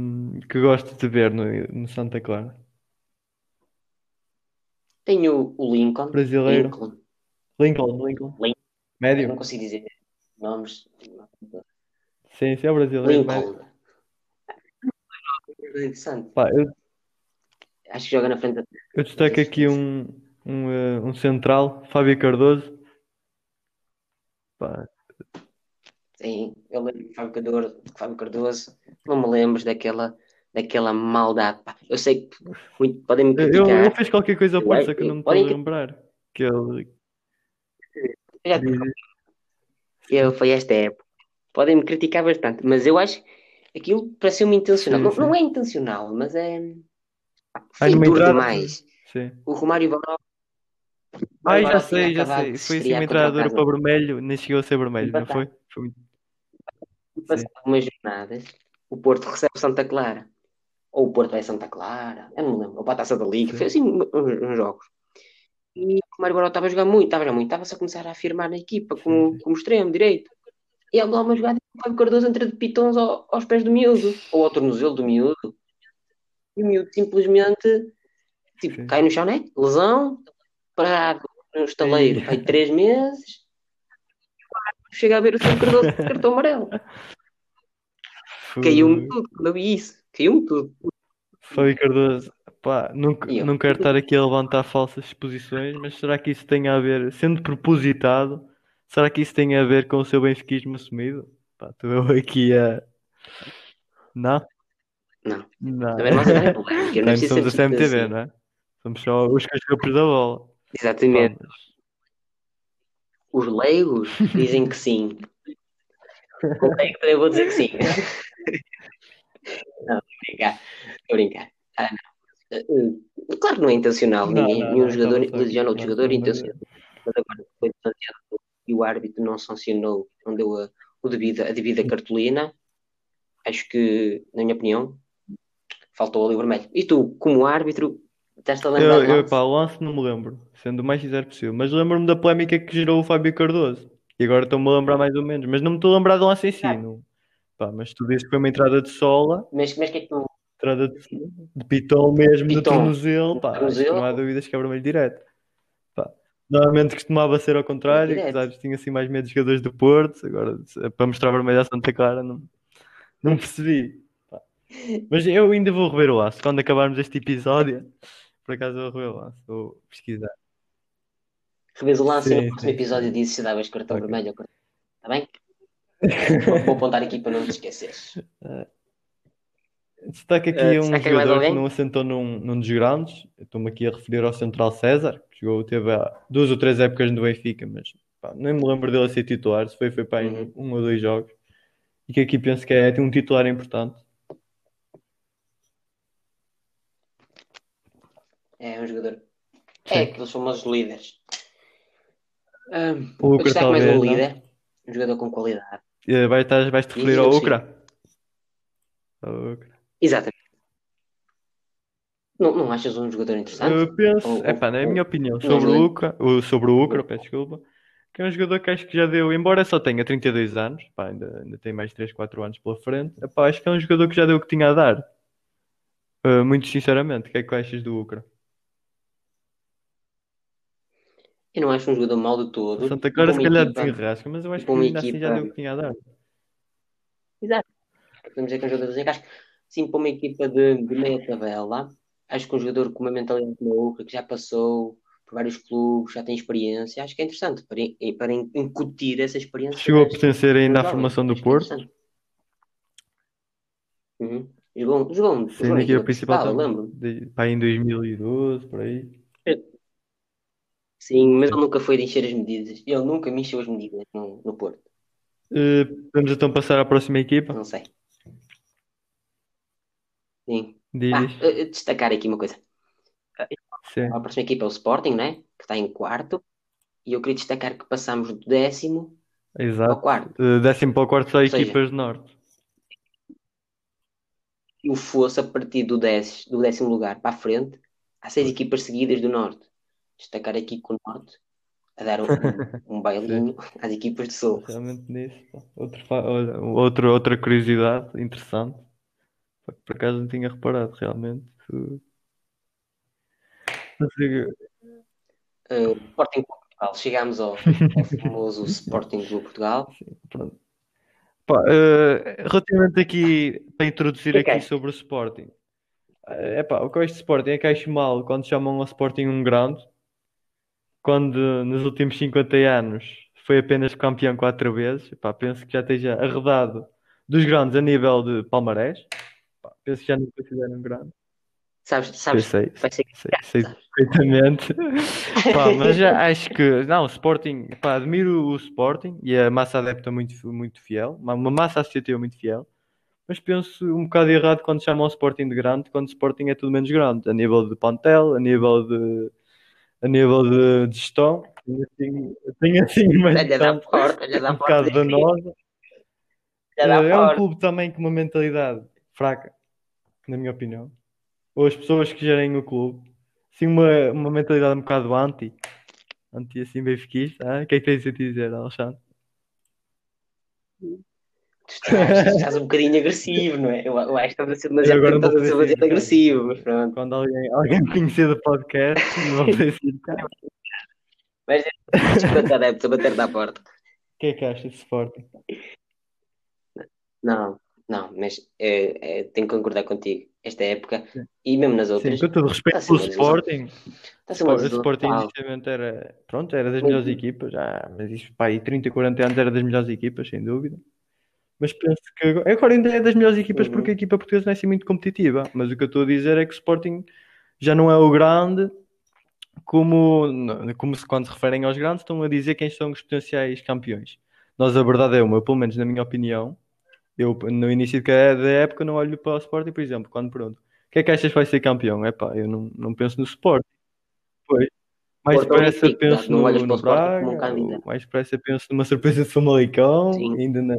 que gosto de ver no, no Santa Clara. Tenho o Lincoln. Brasileiro. Lincoln. Lincoln, Lincoln. Lincoln. Eu Médio. não consigo dizer nomes. Sim, sim, é o brasileiro. médio. Lincoln. Interessante. Pá, eu, Acho que joga na frente da. eu destaco aqui um, um, eh, um central, Fábio Cardoso. Pá, Sim, eu lembro de Fábio Cardoso, de Fábio Cardoso. Não me lembro daquela, daquela maldade. Eu sei que muito, podem me criticar. ele fez qualquer coisa ao Eu Porto, só que eu não me estou a lembrar. Que ele Eu, foi esta época. Podem me criticar bastante, mas eu acho que aquilo pareceu-me intencional. Sim, não, sim. não é intencional, mas é. entrada- demais. Sim. O Romário Baró. Ai, Baró já sei, já sei. Foi assim uma entrada Casa. para vermelho, nem chegou a ser vermelho, não foi? Foi muito- E passado umas jornadas, o Porto recebe Santa Clara. Ou o Porto vai a Santa Clara, eu não lembro. Ou para a Taça da Liga, foi assim uns, uns jogos. E o Mário Baró estava a jogar muito, estava a jogar muito, estava-se a começar a afirmar na equipa como, como extremo direito. E ele dá uma jogada e o Fábio Cardoso entra de pitons ao- aos pés do miúdo, ou ao tornozelo do miúdo. E o miúdo simplesmente tipo, Sim. cai no chão, né? Lesão, parado no estaleiro, vai três meses. Chega a ver o Cardoso de cartão amarelo. Caiu-me tudo quando eu vi isso. Caiu-me tudo. Fábio Cardoso, pá, não, não quero estar aqui a levantar falsas exposições, mas será que isso tem a ver, sendo propositado, será que isso tem a ver com o seu benfiquismo assumido? Pá, estou eu aqui a. Não? Não. Não. Também não. Não é Também preciso somos a CMTV, assim. não é? Somos só os cascapos da bola. Pá, Exatamente. mas- Os leigos dizem que sim. Com o leigo também vou dizer que sim. [LAUGHS] Não, estou a brincar. Estou a brincar. Ah. Eh, Claro que não é intencional. Não, Ninguém, não, nenhum não, jogador lesiona outro jogador intencional. Mas agora foi denunciado e o árbitro não sancionou, não deu a, o devido, a devida cartolina. Acho que, na minha opinião, faltou ali o vermelho. E tu, como árbitro, estás-te a lembrar Eu, eu, pá, o lance não me lembro, sendo o mais sincero possível, mas lembro-me da polémica que gerou o Fábio Cardoso. E agora estou-me a lembrar mais ou menos, mas não me estou a lembrar do lance em si. Ah. Não. Pá, mas tu dizes que foi uma entrada de sola, Mas, mas que é que tu. entrada de, de pitão mesmo, de tornozelo, pá, Tornozelo. não há dúvidas que é vermelho direto. Pá, Normalmente costumava ser ao contrário, que sabes, tinha assim mais medo de jogadores do Porto, agora para mostrar vermelho à Santa Clara não, não percebi. Pá. Mas eu ainda vou rever o lance, quando acabarmos este episódio, por acaso eu rever o lance, vou pesquisar. Revês o lance e Sim, no próximo sim, episódio dizes se davas cartão Ok. vermelho ou cartão. Está bem? Vou, vou [LAUGHS] apontar aqui para não te esqueceres. Destaca aqui Eh, um destaca aí mais jogador que não assentou num, num dos grandes. Estou-me aqui a referir ao Central César, que jogou, teve há duas ou três épocas no Benfica, mas pá, nem me lembro dele a ser titular. Se foi, foi para Uhum. um ou dois jogos. E que aqui penso que é, tem um titular importante. É um jogador. Sim. É aqueles famosos líderes. Um, O Ucra destaco mais talvez, um não? líder. Um jogador com qualidade. Eh, Vai, estás- vais-te Diz referir ao Ucra? Ao Ucra. Exatamente. Não, não achas um jogador interessante? Eu penso, Ou- é pá, na ou- minha opinião, sobre o. Ucra, o- sobre o Ucra, peço desculpa, que é um jogador que acho que já deu, embora só tenha 32 anos, pá, ainda, ainda tem mais 3, 4 anos pela frente, epá, acho que é um jogador que já deu o que tinha a dar. Uh, muito sinceramente, o que é que achas do Ucra? Eu não acho um jogador mau de todo. Santa Clara se calhar equipa- desenrasca, mas eu acho que ainda assim já equipa- deu o que tinha a dar. Exato. Podemos dizer que é um jogador de desencaixe. Sim, para uma equipa de, de meia tabela, acho que um jogador com uma mentalidade Ucra, que já passou por vários clubes, já tem experiência, acho que é interessante para, para in- incutir essa experiência. Chegou a pertencer ainda à formação do que é Porto. Uhum. Jogou, jogou, jogou equipa equipa também, lembro. de, pá, em 2012, por aí. Sim, mas ele nunca foi de encher as medidas. Ele nunca me encheu as medidas no, no Porto. Uh, podemos então passar à próxima equipa? Não sei. Sim. Diz, Ah, diz. eh, destacar aqui uma coisa. Sim, A próxima equipa é o Sporting, né? Que está em quarto. E eu queria destacar que passamos do décimo ao exato. quarto. Eh, décimo para o quarto só equipas de norte. E o fosse a partir do décimo, do décimo lugar para a frente, há seis equipas seguidas do Norte. Destacar aqui com o Norte a dar um, [LAUGHS] um, bailinho às equipas do Sul. Realmente nisso. Outro, olha, outro, outra curiosidade interessante. Por acaso não tinha reparado realmente. Uh, Uh, Sporting Portugal. Chegámos ao, ao [LAUGHS] famoso Sporting Clube Portugal. Pronto. Pá, eh, relativamente aqui para introduzir Ok. aqui sobre o Sporting. É epá, o que eu acho de Sporting é que acho mal quando chamam ao Sporting um grande, quando nos últimos 50 anos foi apenas campeão quatro vezes. Epá, penso que já esteja arredado dos grandes a nível de palmarés. Epá, penso que já não considero um grande. Sabes, sabes, sei, vai ser sei, sei sabes? perfeitamente. [LAUGHS] Pá, mas já acho que, não, o Sporting, pá, admiro o Sporting e a massa adepta muito, muito fiel, uma uma massa associativa muito fiel, mas penso um bocado errado quando chamam o Sporting de grande, quando o Sporting é tudo menos grande, a nível de plantel, a nível de, a nível de, de gestão. Tenho assim, tenho assim uma gestão porta, da um bocado danosa. Da É um clube também com uma mentalidade fraca, na minha opinião. Ou as pessoas que gerem o clube, sim, uma, uma mentalidade um bocado anti, anti assim benfiquista. ah, O que é que tens a dizer, Alexandre? Tu estás, estás um bocadinho agressivo, não é? Eu, eu acho que estás a ser demasiado, estás a ser demasiado agressivo, mas pronto. Quando alguém, alguém conhecer do podcast, não vou educado. [LAUGHS] Mas é 50 adeptos a bater na porta. O que é que achas de Sporting? Não, não, mas é, é, tenho que concordar contigo. Esta época, Sim. e mesmo nas Sim, outras, com todo respeito ser pelo. Sporting, Está uma o Sporting inicialmente era, pronto, era das melhores equipas, já, mas isto, pá, aí 30, 40 anos era das melhores equipas, sem dúvida. Mas penso que agora, agora ainda é das melhores equipas Uhum. porque a equipa portuguesa não é assim muito competitiva. Mas o que eu estou a dizer é que o Sporting já não é o grande como, como se quando se referem aos grandes estão a dizer quem são os potenciais campeões. Nós, a verdade é uma, pelo menos na minha opinião, eu no início da época não olho para o Sporting, por exemplo, quando pergunto o que é que achas que vai ser campeão? É pá, eu não, não penso no Sporting. Pois. Mais depressa penso não no, para no um Braga, ou mais depressa penso numa surpresa de Famalicão, Sim. ainda na-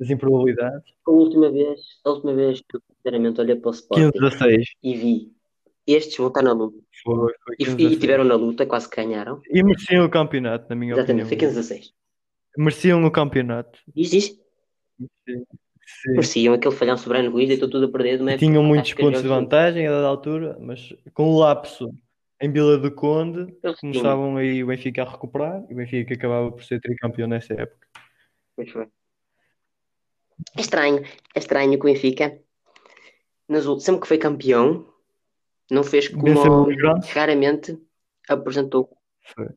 nas improbabilidades. A última vez, a última vez que eu sinceramente olhei para o 15 Sporting 16. e vi estes vão estar na luta Foi, foi e, 15 e 16. tiveram na luta, quase que ganharam. E mereciam o campeonato, na minha Exatamente, opinião. foi 15 a 6. Mereciam o campeonato. Diz, diz, Sim. Sim. mereciam aquele falhão soberano Ruiz, deitou tudo a perder E época tinham muitos pontos de jogos. vantagem a dada altura, mas com o lapso em Vila do Conde, começavam aí o Benfica a recuperar e o Benfica acabava por ser tricampeão nessa época. Pois foi. É estranho, é estranho que o Benfica, nas ul- sempre que foi campeão, não fez como o- os raramente apresentou, Foi.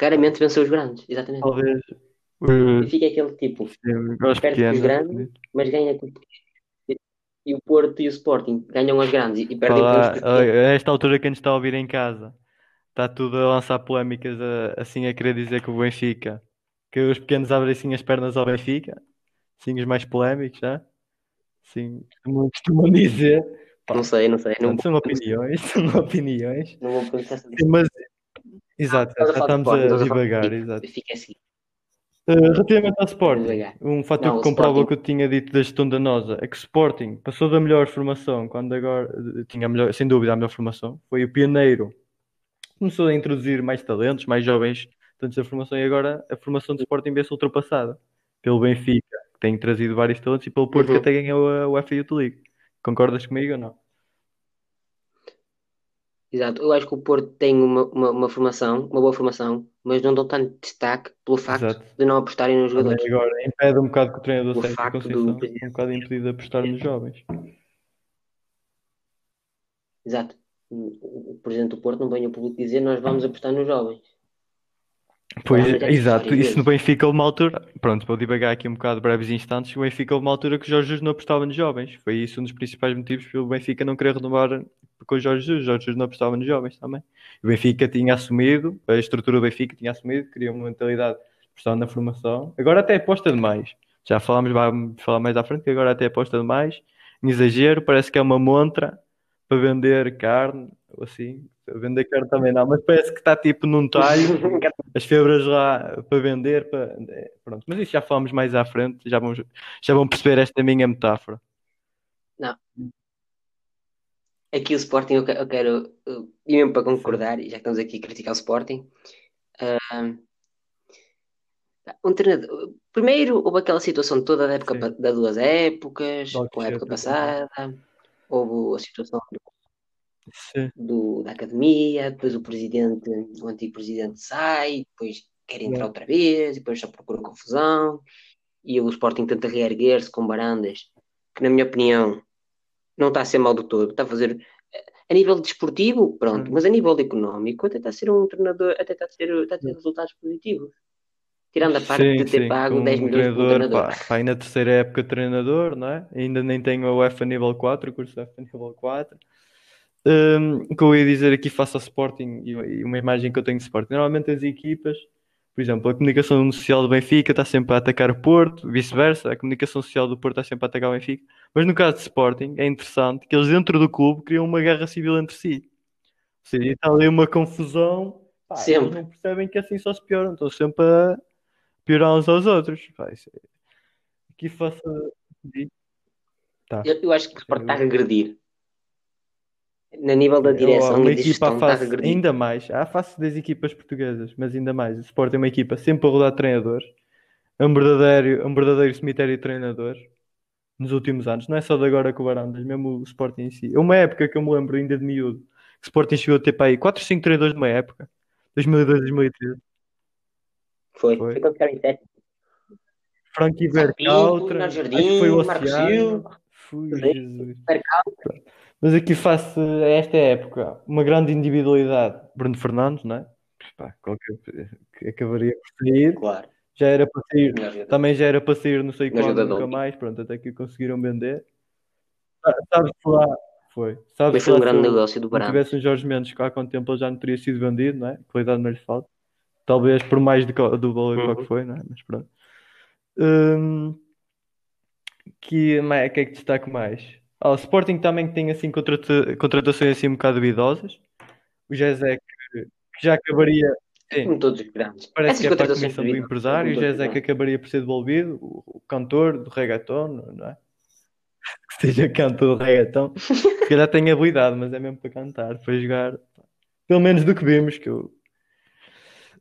raramente venceu os grandes, exatamente. Talvez O uh, Benfica é aquele tipo, sim, os perde com os pequenos. grandes, mas ganha com e o Porto e o Sporting ganham as grandes e perdem com os Olá, pequenos. olha, a esta altura que a gente está a ouvir em casa, está tudo a lançar polémicas, a- assim a querer dizer que o Benfica, que os pequenos abrem assim as pernas ao Benfica, sim, os mais polémicos, já? Sim, costumam, costumam dizer. Pá, Não sei, não sei, não, Pronto, são opiniões, [LAUGHS] são opiniões. não vou pensar sobre Sim, mas, exato, Estás já estamos a divagar, Benfica. exato. Benfica é assim. Uh, relativamente ao Sporting, Devagar. um fator Não, que comprova Sporting- o que eu tinha dito da gestão danosa é que o Sporting passou da melhor formação quando agora eh, tinha a melhor, sem dúvida a melhor formação, foi o pioneiro, começou a introduzir mais talentos, mais jovens talentos da formação e agora a formação do Sporting vê-se ultrapassada pelo Benfica, tem trazido vários talentos, e pelo Porto, Uhum. que até ganhou a UEFA Youth League. Concordas comigo ou não? Exato, eu acho que o Porto tem uma, uma, uma formação, uma boa formação, mas não dão tanto destaque pelo facto Exato. de não apostarem nos Também jogadores. agora impede um bocado que o treinador O Sérgio facto Conceição do um bocado impedido de apostar nos jovens. Exato. O o presidente do Porto não vem ao público dizer nós vamos apostar nos jovens. Pois, é exato, isso no. Benfica houve uma altura, pronto, vou divagar aqui um bocado breves instantes, o Benfica houve uma altura que o Jorge Jesus não apostava nos jovens, foi isso um dos principais motivos pelo Benfica não querer renovar com o Jorge Jesus, o Jorge Jesus não apostava nos jovens também. O Benfica tinha assumido, a estrutura do Benfica tinha assumido, queria uma mentalidade de apostar na formação, agora até aposta demais, já falámos, vamos falar mais à frente, que agora até aposta demais, em exagero, parece que é uma montra para vender carne, assim. Vender carne também não, mas parece que está tipo num talho, as febras lá para vender. Para... Pronto, mas isso já falamos mais à frente, já, vamos, já vão perceber esta minha metáfora. Não. Aqui o Sporting, eu que- eu quero, e mesmo para concordar, e já que estamos aqui a criticar o Sporting, um treinador. Primeiro, houve aquela situação toda da época, Sim. das duas épocas, Do com a época passada, houve a situação Sim, do, da academia, depois o presidente, o antigo presidente sai, depois quer entrar outra vez, depois só procura confusão, e o Sporting tenta reerguer-se com Barandas, que na minha opinião não está a ser mal do todo, está a fazer a nível desportivo, pronto, Hum. mas a nível económico até está a ser um treinador, até está a ter, está a ter resultados positivos. Tirando a parte sim, de ter sim, pago com 10 um milhões por um treinador, pá, aí na terceira época de treinador, não é? Ainda nem tenho a UEFA nível 4, o curso UEFA nível 4. O que eu ia dizer aqui face ao Sporting e uma imagem que eu tenho de Sporting, normalmente as equipas, por exemplo, a comunicação social do Benfica está sempre a atacar o Porto, vice-versa, a comunicação social do Porto está sempre a atacar o Benfica, mas no caso de Sporting é interessante que eles dentro do clube criam uma guerra civil entre si. Ou seja, está ali uma confusão, pá, eles Sempre. não percebem que assim só se pioram, estão sempre a piorar uns aos outros. Pá, isso é- Aqui faça. Tá. Eu, eu acho que o Sporting está a regredir. Na nível da direção uma e equipa gestão a face, ainda mais, à face das equipas portuguesas, mas ainda mais. O Sport é uma equipa sempre a rodar treinadores, é um verdadeiro, é um verdadeiro cemitério de treinadores nos últimos anos. Não é só de agora com o Barandas, mesmo o Sporting em si. É uma época que eu me lembro ainda de miúdo, que o Sporting chegou a ter para aí 4 ou 5 treinadores de uma época, 2002, 2013. Foi. Foi. Foi quando ficaram em sétimo. Frankie que foi o Jardim, Marco Oceano. Silva. Fui, Sim. Jesus. Mas aqui face a esta época, uma grande individualidade, Bruno Fernandes, não é? Pá, qualquer que acabaria por sair, Claro. já era para sair, também já era para sair não sei quando, nunca mais, pronto, até que conseguiram vender. Ah, Sabe-se lá, foi. Sabe-se Mas foi um lá se grande negócio do Barão. tivesse um Jorge Mendes que há quanto tempo ele já não teria sido vendido, não é? Qualidade não lhe falta. Talvez por mais do, do valor Uhum. que foi, não é? Mas pronto. Hum, que, mais- que é que destaco mais? Ah, o Sporting também tem assim contrata- contratações assim um bocado duvidosas. O Jezé que, que já acabaria, sim, Como todos os grandes. parece Essas que é para a comissão do empresário. O Jezé que acabaria por ser devolvido, o, o cantor do reggaeton, não é? [LAUGHS] Que seja cantor do reggaeton. Se calhar tem habilidade, mas é mesmo para cantar, para jogar. Pelo menos do que vimos que eu.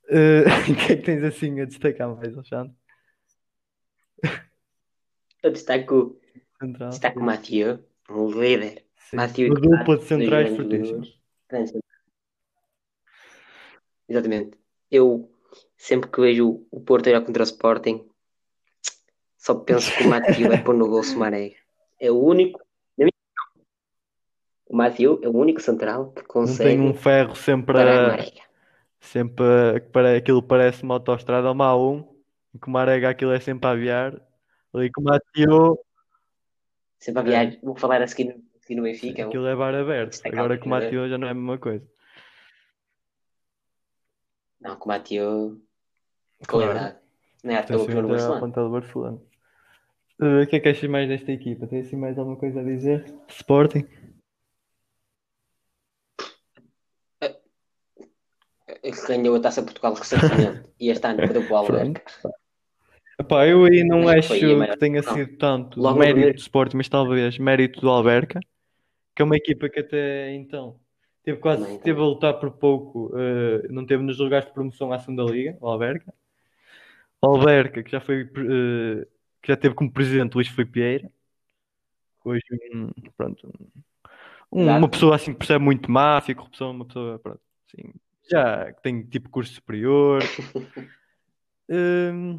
Eh, [LAUGHS] O que é que tens assim a destacar mais, Alexandre? Eu destaco, Central. destaco o Mathieu, um líder. Sim. Mathieu Uma dupla de centrais fortíssimos. Exatamente. Eu, sempre que vejo o Porto ir contra o Sporting, só penso que o Mathieu vai pôr no gol Sumaré. É o único. na minha opinião, O Mathieu é o único central que Não tem consegue um ferro sempre a sempre a, que pare- aquilo parece uma autoestrada, uma A1, e que o Marega aquilo é sempre a aviar. Ali com o Mateo, Sempre a viagem. Vou falar a seguir, a seguir no Benfica. é aquilo é bar aberto. destacado Agora com o. Mateo já não é a mesma coisa. Não, com o Mathieu. Claro. Qualidade. Não é à toa que no Barcelona. Eh, O que é que achas mais desta equipa? Tens assim mais alguma coisa a dizer? Sporting? Que ganhou a taça Portugal recentemente. [LAUGHS] e este ano perdeu para o Alberca. Epá, eu aí não Acho que acho foi que tenha decepção. sido tanto Logo no mérito primeiro- do Sporting, mas talvez mérito do Alberca, que é uma equipa que até então teve quase Também, teve a também. lutar por pouco, eh, não teve nos lugares de promoção à segunda Liga, o Alberca. O Alberca, que já foi eh, que já teve como presidente Luís Filipe Vieira, hoje um, pronto, um- Exato. uma pessoa assim que percebe muito máfia, corrupção, uma pessoa pronto, assim, já que tem tipo curso superior. [LAUGHS] Hum,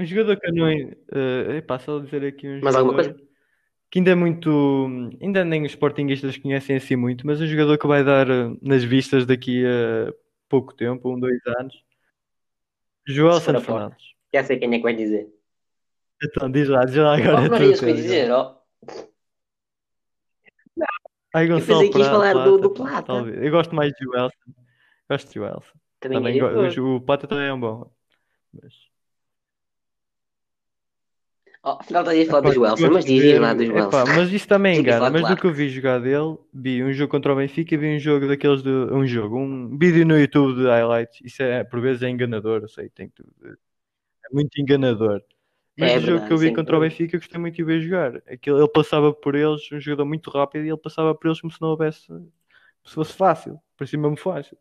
um jogador que eu não. Uh, epá, só dizer aqui um Mais alguma jogador que ainda é muito. Ainda nem os sportinguistas conhecem assim muito, mas um jogador que vai dar uh, nas vistas daqui a pouco tempo, um, dois anos. Joel Santos. Fernandes. Já sei quem é que vai dizer. Então, diz lá, diz lá Oh, agora. não tu, era isso que eu ia Pedro. dizer, ó. Ai, Eu Gonçalo pensei que falar do- do Plata, talvez. Eu gosto mais de Joelson. Gosto de Joelson. Também, Também é go- o Plata também é um bom. Mas... Afinal, estás a falar Epá, dos Welser, gosto mas de diz ver- lá dos epá, Welser. mas isso também que engana. falar Mas do que eu vi jogar dele, vi um jogo contra o Benfica e vi um jogo daqueles de. Um jogo, um vídeo no YouTube de highlights. Isso é, por vezes é enganador, eu sei, tem tudo. É muito enganador. Mas É o jogo que eu vi sim, contra o verdade. Benfica, eu gostei muito de ver jogar. Aquele, ele passava por eles, um jogador muito rápido, e ele passava por eles como se não houvesse. Como se fosse fácil. Parecia mesmo fácil.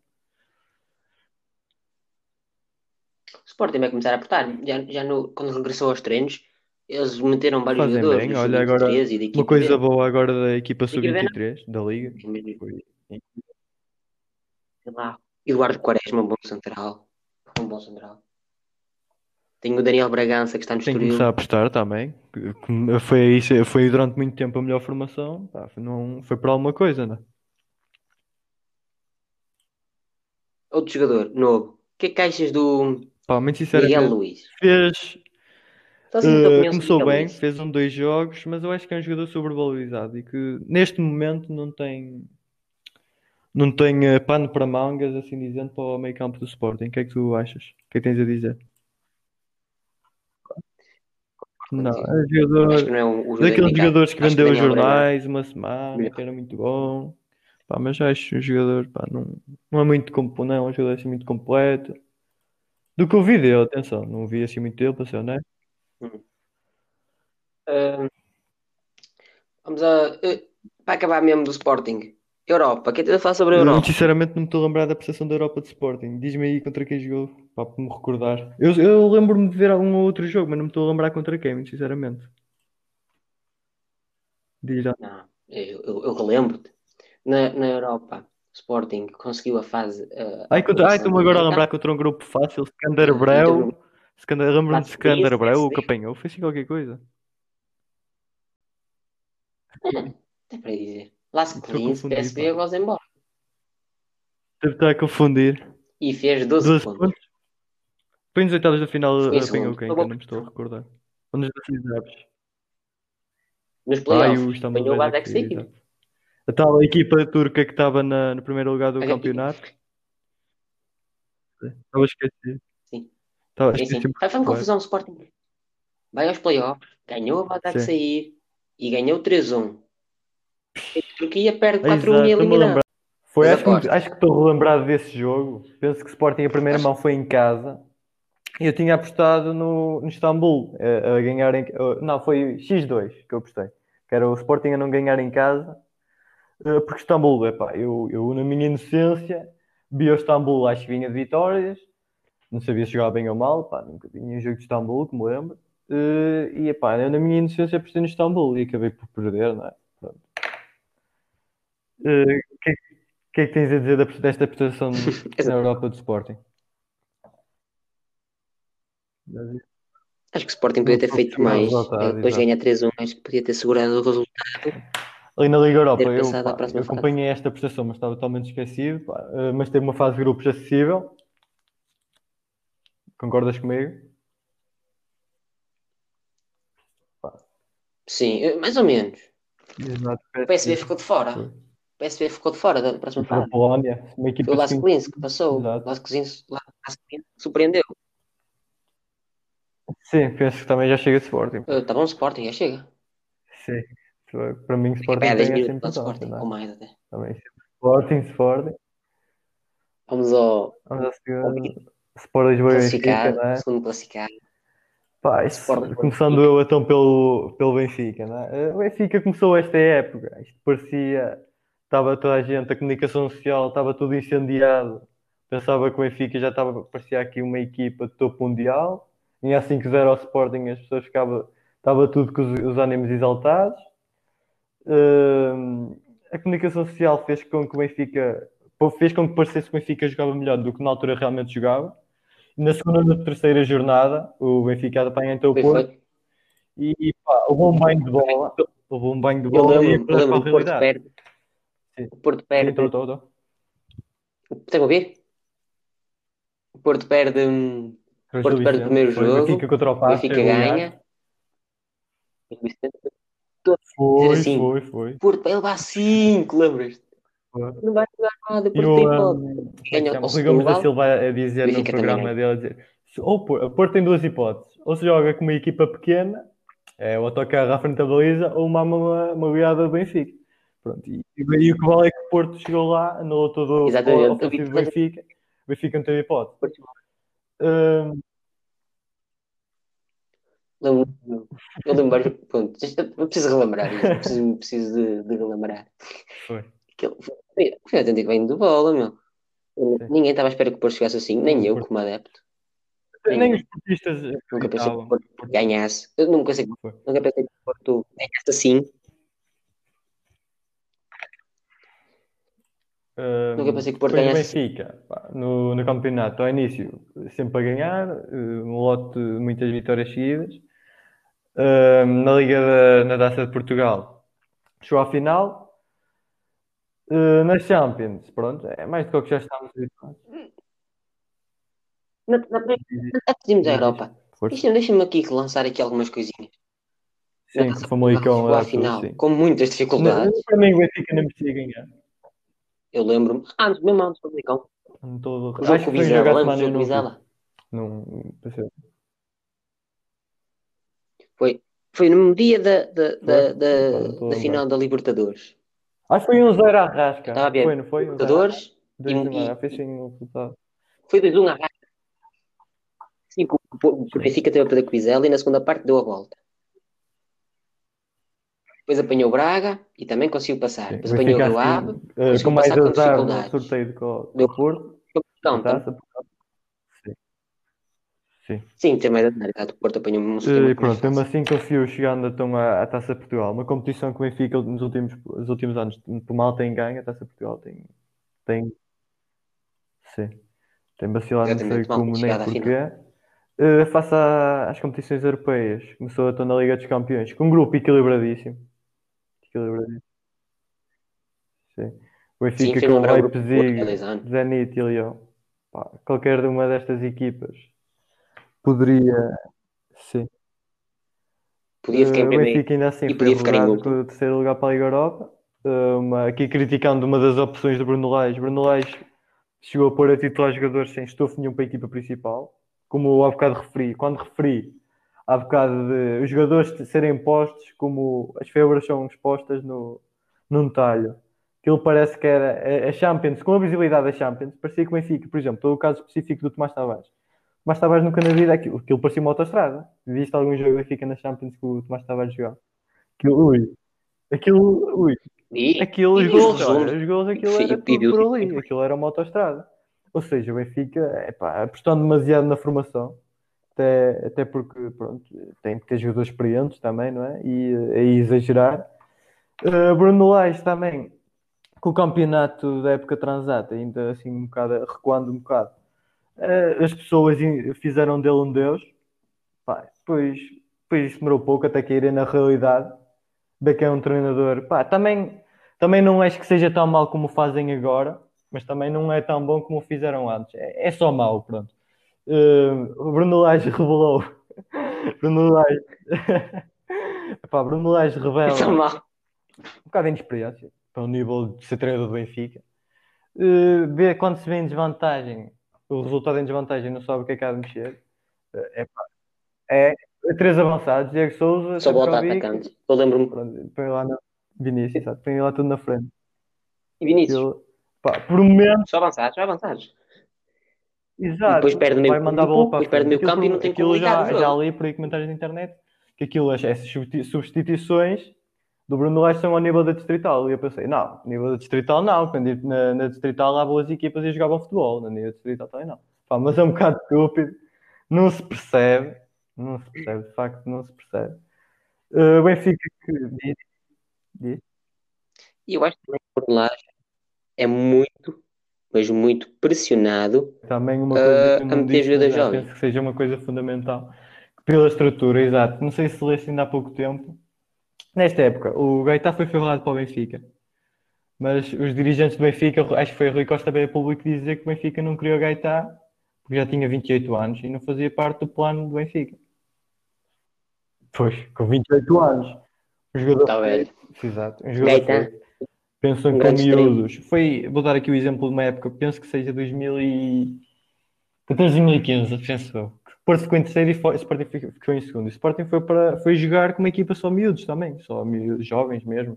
O Sporting vai começar a apertar. Já, já no, quando regressou aos treinos, eles meteram vários Fazem jogadores bem. Olha, agora, Sub-23 da uma coisa B. boa agora da equipa Tem que ver, não? sub-23 da Liga. Foi Sei lá, Eduardo Quaresma, um bom central. Um bom central. Tem o Daniel Bragança que está no Tem que começar a apostar também. Foi, isso, foi durante muito tempo a melhor formação. Pá, foi- não, foi para alguma coisa, não é? Outro jogador, novo. O que é que achas do Pá, muito Miguel Luiz? fez, Sobre começou bem, Luiz? fez um, dois jogos, mas eu acho que é um jogador sobrevalorizado e que neste momento não tem, não tem eh, pano para mangas, assim dizendo, para o meio campo do Sporting. O que é que tu achas? O que é que tens a dizer? Não, é um jogador. não é um, Daqueles jogadores que vendeu os Bragança. jornais uma semana, que era muito bom. Pá, mas acho um jogador, pá, não, não é muito, compo- não é um jogador assim muito completo. Do que eu vi dele, atenção, não vi assim muito dele, para ser honesto. Ah, vamos a. eh, para acabar mesmo do Sporting. Europa. Quer falar sobre a Eu, Europa? sinceramente, não me estou a lembrar da prestação da Europa de Sporting. Diz-me aí contra quem jogou, pá, para me recordar. Eu, eu lembro-me de ver algum outro jogo, mas não me estou a lembrar contra quem, muito sinceramente. Diz já. Não, eu, eu, eu relembro-te. Na, na Europa, Sporting conseguiu a fase. ah, Ai, contra, ai, apuração estou-me agora a lembrar contra um grupo fácil, Ah, Skander, lembro-me de Linz, Skanderbeu, o que apanhou. Foi assim qualquer coisa. [LAUGHS] Até para dizer. A Linz, confundir, PSV, pá. agora embora. Deve estar a confundir. E fez 12 12 pontos. pontos. Foi nos oitavos da final apanhou quem? Eu bom. não me estou a recordar. Um dos decisivos. Nos playoffs, Istambul apanhou o Basaksehir. exato. A tal equipa turca que estava na, no primeiro lugar do A- campeonato. Estava esquecido. Sim. Estava Sim, sim. esquecido. Vai fazer confusão o Sporting. Vai aos playoffs, ganhou Batak Sim. sair e ganhou 3-1. E a Turquia perde 4-1 Exato, e é estou-me a eliminado. lembrar. Foi, acho, que, acho que estou relembrado desse jogo. Penso que o Sporting a primeira mão foi em casa. E eu tinha apostado no, no Istambul a, a ganhar em, a- não, foi X2 que eu apostei. Que era o Sporting a não ganhar em casa. eh, Porque Istambul, epá, eu, eu na minha inocência vi o Istambul às que vinha de vitórias. Não sabia se jogava bem ou mal, pá, nunca tinha um jogo de Istambul, que me lembro. Eh, e epá, eu na minha inocência apostei no Istambul e acabei por perder, não é? Pronto. Eh, O que, é que- é que tens a dizer desta prestação [LAUGHS] na Europa do Sporting? Acho que o Sporting podia ter feito mais. resultado, Eh, Depois ganha 3-1, acho que podia ter segurado o resultado. Ali na Liga Europa, eu, pá, eu acompanhei esta prestação, mas estava totalmente esquecido. pá, mas teve uma fase de grupos acessível. Concordas comigo? Sim, eh, mais ou menos. Exato. O PSV ficou de fora. Foi. O PSV ficou de fora da próxima Para a fase. Polónia, uma equipa Foi o Lask assim. Linz que passou. O Lask surpreendeu. Sim, penso que também já chega de Sporting. Está bom o Sporting, já chega. Sim. Para mim, o Sporting É 10 tem essa minutos para o Sporting, é? ou mais até. Também. Sporting, Sporting. Vamos ao Vamos à segunda. Sport Lisboa e Benfica, não é? segundo classificado. Pá, isso- e começando eu então pelo, pelo Benfica, não é? O Benfica começou esta época, isto parecia, estava toda a gente, a comunicação social estava tudo incendiado, pensava que o Benfica já estava, parecia aqui uma equipa de topo mundial, vinha a 5-0 ao Sporting, as pessoas ficavam, estava tudo com os, os ânimos exaltados. Hum, a comunicação social fez com que o Benfica, fez com que parecesse que o Benfica jogava melhor do que na altura realmente jogava. Na segunda e na terceira jornada, o Benfica apanha então o Porto foi. e pá, levou um banho de bola. Levou um banho de Eu bola e lembro, eu para lembro, a o Porto perde. Sim. O Porto Sim, perde. estou, estou. Tem a ouvir? O Porto perde. Foi O Porto perde o primeiro jogo. Benfica contra o Passo, Benfica é ganha. Foi, assim, foi, foi. O Porto vai levar 5, lembras? Foi. Não vai jogar nada. O Porto o, tem hipótese. como é o Gomes da Silva a dizer no programa dele, a dizer, ou o Porto, tem duas hipóteses, ou se joga com uma equipa pequena, É o autocarro à frente da baliza ou uma, uma, uma goleada do Benfica. Pronto, e, e o que vale é que o Porto chegou lá, anulou todo o ofensivo do Benfica. O Benfica não teve hipótese. Hum, Lembro- Eu lembro, pronto, eu preciso relembrar preciso, preciso de, de relembrar. foi. Aquele, foi, foi autêntico bem de bola, meu. Ninguém estava à espera que o Porto chegasse assim, nem eu como adepto. Nem os portistas Nunca pensei que o. Porto ganhasse. Eu nunca, pensei, nunca pensei que o Porto ganhasse assim. Hum, Nunca pensei que o Porto o ganhasse. Benfica, pá, no, no campeonato, ao início, sempre a ganhar, eh, um lote de muitas vitórias seguidas. Hum, na Liga da, na Taça de Portugal, chegou à final. Eh, nas Champions, pronto, é mais do que o que já estávamos habituados. Na, na, antes de irmos à Europa, deixa-me deixa aqui lançar aqui algumas coisinhas. Sim, Na o Famalicão lá final, sim. com muitas dificuldades. Para mim, o Benfica não merecia ganhar. Eu lembro-me, antes, mesmo antes do Famalicão, Não tô- o jogo com o Vizela, jogo à lembra o semana jogo com o eu não vi. Vizela? Não, pensei. Foi, foi no dia da, da, da, da, não da final da Libertadores. Acho que foi um 0 à rasca. Estava ver Foi, não foi? Um 0 à Libertadores e- fez resultado. foi 2-1 à Rasca. Sim, o Benfica teve a perder com o Vizela e na segunda parte deu a volta. Depois apanhou o Braga e também conseguiu passar. Depois apanhou o acho Ave, com mais azar no sorteio o Porto, Então. Sim. sim, tem mais a dar. exato. O Porto apanhou um E pronto, mesmo assim conseguiu chegando então à, à Taça Portugal. Uma competição que o Benfica nos últimos, nos últimos anos, por mal tem ganho, a Taça Portugal tem, tem, sim, tem vacilado, não sei como nem porquê. Eh, face à- às competições europeias, começou então na Liga dos Campeões, com um grupo equilibradíssimo. Equilibradíssimo. Sim. O Sim, Benfica fez com do Leipzig, 10 anos. Zenit e Lyon. Pá, qualquer uma destas equipas poderia, sim. Podia ficar em Eh, o primeiro. Benfica ainda assim e podia ficar em último. com o terceiro lugar para a Liga Europa. Eh, uma- aqui criticando uma das opções do Bruno Lage. Bruno Lage chegou a pôr a titular jogadores sem estofo nenhum para a equipa principal. Como há bocado referi, quando referi há bocado de os jogadores de serem postos como as febras são expostas no, num talho. Aquilo parece que era a- a Champions, com a visibilidade da Champions, parecia que o Benfica, por exemplo, todo o caso específico do Tomás Tavares. Tomás Tavares nunca na vida, aquilo, aquilo parecia uma autostrada. Viste algum jogo do Benfica na Champions que o Tomás Tavares jogava? Aquilo, ui. Aquilo, ui. E, Aquilo, e os gols, os gols, aquilo era tudo por ali. Aquilo era uma autostrada. Ou seja, o Benfica, epá, apostando demasiado na formação, até, até porque, pronto, tem que ter jogadores experientes também, não é? E aí exagerar. Uh, Bruno Lage também, com o campeonato da época transata, ainda assim um bocado, recuando um bocado, as pessoas fizeram dele um deus. Pá, depois, depois isso demorou pouco até caírem na realidade de que é um treinador. Pá, também, também não acho que seja tão mal como fazem agora, mas também não é tão bom como fizeram antes. É, é só mau, pronto. Uh, o Bruno Lage [LAUGHS] revelou. Bruno Lage. [LAUGHS] Pá, Bruno Lage revela Está mal. um bocado de inexperiência para o nível de ser treinador do Benfica. Uh, vê quando se vê em desvantagem, o resultado em desvantagem não sabe o que é que há de mexer. É, pá, é três avançados, Diego Souza, Só volta a Sefcovic, atacante. Eu lembro-me. põe lá na Vinícius, exato, põe lá tudo na frente. E Vinícius. Aquilo, pá, por um momento, Só avançados, só avançados. exato, depois perde meio vai mandar a campo, bola para a depois perde meio campo e Aquilo- não tem aquilo já, já li por aí comentários da internet que aquilo, essas substi- substituições do Bruno Lage são ao nível da Distrital. E eu pensei, não, nível da Distrital não, quando na, na Distrital há boas equipas e jogavam futebol, na nível da Distrital também não. Pá, mas é um bocado estúpido, não se percebe, não se percebe, de facto, não se percebe. Uh, Benfica que diz, diz. E eu acho que o Bruno Lage é muito, mas muito pressionado. Também uma Uh, coisa eu a meter disse, jogador mas já jovem. penso que seja uma coisa fundamental pela estrutura, exato. Não sei se leste ainda há pouco tempo. Nesta época, o Gaeta foi ferrado para o Benfica, mas os dirigentes do Benfica, acho que foi o Rui Costa a público dizer que o Benfica não queria o Gaeta porque já tinha 28 anos e não fazia parte do plano do Benfica. Pois, com 28 anos. O jogador velho. foi- Exato. Um jogador foi. Pensam Um com miúdos. Foi, vou dar aqui o exemplo de uma época, penso que seja 2000 e... 14, 2015, penso eu. Porto ficou em terceiro e o Sporting ficou em segundo. O Sporting foi, para, foi jogar com uma equipa só miúdos também, só miúdos, jovens mesmo.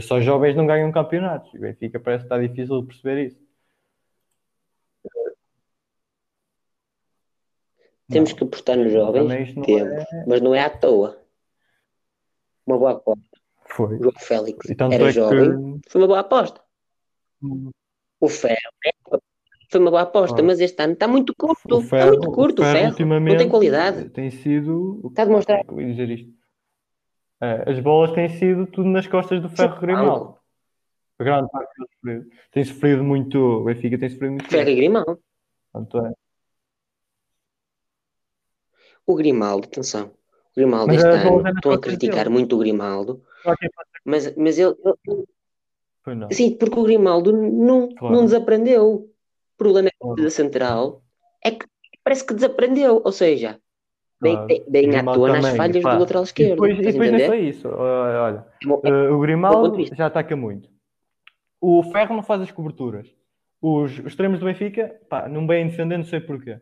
Só jovens não ganham campeonatos. E o Benfica parece que está difícil de perceber isso. Temos que apostar nos jovens, não é... mas não é à toa. Uma boa aposta. Foi. O João Félix era é jovem, que... foi uma boa aposta. Hum. O Ferro foi uma boa aposta, ah. mas este ano está muito curto. Ferro, está muito curto o Ferro. O ferro não tem qualidade. Tem sido. Está a demonstrar. Vou dizer isto. É, as bolas têm sido tudo nas costas do Ferro Grimaldo. A grande parte tem sofrido. Tem sofrido muito. O Benfica tem sofrido muito. Ferro e Grimaldo. Portanto, é. O Grimaldo, atenção. O Grimaldo mas este ano, estão a criticar muito o Grimaldo, mas, mas ele, ele Sim, porque o Grimaldo não, claro. não desaprendeu. O problema é da central é que parece que desaprendeu. Ou seja, bem, claro. bem à toa nas falhas pá. do lateral esquerdo. E depois, e depois não foi isso. Olha, uh, o Grimaldo já ataca muito. O Ferro não faz as coberturas. Os, os extremos do Benfica, pá, não bem defender, não sei porquê.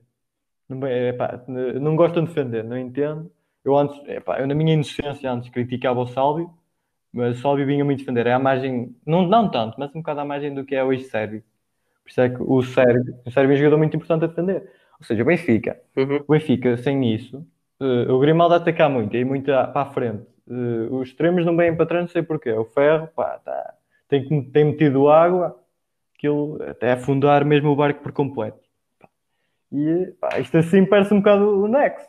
Não, epá, não gostam de defender, não entendo. Eu antes, epá, eu na minha inocência antes criticava o Sálvio, mas o Sálvio vinha muito defender. É a margem, não, não tanto, mas um bocado a margem do que é hoje Sérvio. Por isso é que o Sérvio, o Sérvio é um jogador muito importante a defender. Ou seja, o Benfica, uhum. o Benfica sem isso, uh, o Grimaldo atacar muito, e muito para a frente. Uh, os extremos não vêm para trás, não sei porquê. O Ferro, pá, tá, tem, tem metido água, aquilo até afundar mesmo o barco por completo. E pá, isto assim parece um bocado o Nex.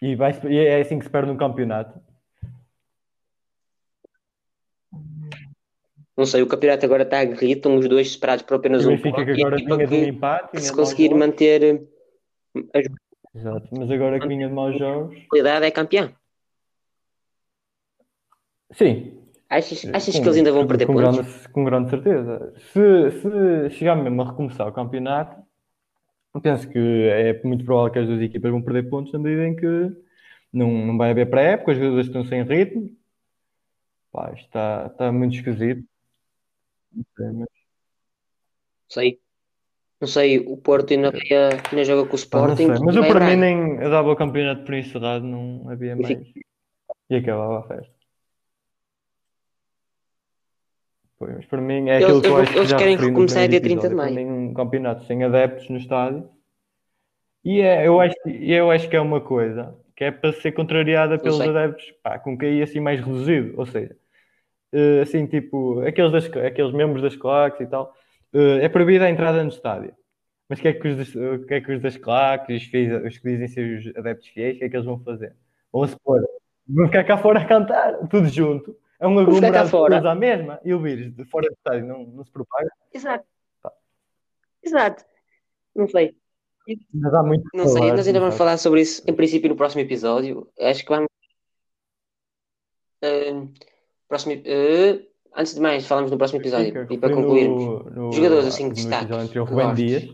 E, vai, e é assim que se perde um campeonato. Não sei, o campeonato agora está aguerrido, estão os dois separados por apenas um ponto. que agora vinha de um empate. Se conseguir manter eh, as... Exato, mas agora que vinha de maus jogos. A qualidade é campeão. Sim. Achas, achas com, que eles ainda vão perder com pontos? Grande, com grande certeza. Se, se chegar mesmo a recomeçar o campeonato, penso que é muito provável que as duas equipas vão perder pontos na medida em que não, não vai haver pré-época, as duas estão sem ritmo. Pá, está, está muito esquisito. Não sei, mas... sei. Não sei, o Porto ainda, ainda joga com o Sporting. Mas eu para mim nem eu dava o campeonato por encerrado, não havia mais. E acabava a festa. Pois, mas para mim é eles, aquilo que eu acho que eles já querem recomeçar dia 30 de maio. Para mim, um campeonato sem adeptos no estádio. E é, eu, acho, eu acho que é uma coisa que é para ser contrariada pelos adeptos pá, com QI assim mais reduzido. Ou seja, eh, assim, tipo, aqueles, das, aqueles membros das claques e tal, eh, é proibida a entrada no estádio. Mas o que é que os, o que é que os das claques, os, fiéis, os que dizem ser os adeptos fiéis, o que é que eles vão fazer? Vão se pôr, vão ficar cá fora a cantar, tudo junto é um aglomerado de pessoas à mesma e o vírus de fora do estádio não, não se propaga. Exato. Tá. Exato. Não sei. Mas há muito Não sei, nós ainda vamos falar sobre isso em princípio no próximo episódio. Acho que vamos. Uh, próximo, uh, antes de mais, falamos no próximo episódio. E para concluirmos, no, no, jogadores assim que destaque. Dias.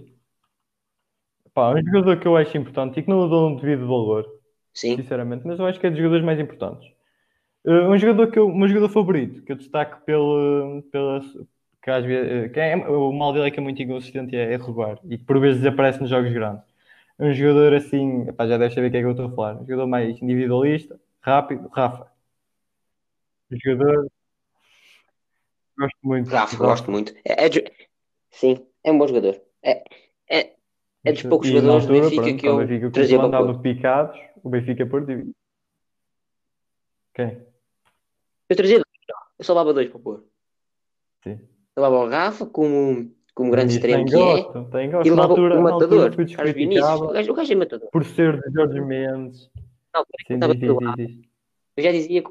Pá, um jogador que eu acho importante e que não dou um devido valor, Sim. sinceramente, mas eu acho que é dos jogadores mais importantes. Uh, um jogador que eu, um jogador favorito, que eu destaco pelo, pela, que às vezes, eh, que é, o mal dele é que é muito inconsistente e é regular e que por vezes desaparece nos jogos grandes. É um jogador assim, epá, já deve saber o que é que eu estou a falar. Um jogador mais individualista, rápido, Rafa. Jogador. Gosto muito. Rafa, gosto, muito. É, é, sim, é um bom jogador. É, é, é dos poucos e jogadores altura, do Benfica pronto, que eu Benfica, trazia para andava picados, o Benfica perdeu. Quem? Eu trazia dois, eu só levava dois para pôr. Sim. Eu levava o Rafa como, como grande extremo que gosto, é. Tem gosto. E levava altura, o matador, Carlos Vinícius. O gajo, o gajo é matador. Por ser de Jorge Mendes. Não, Sim, diz, diz, diz. Eu já dizia que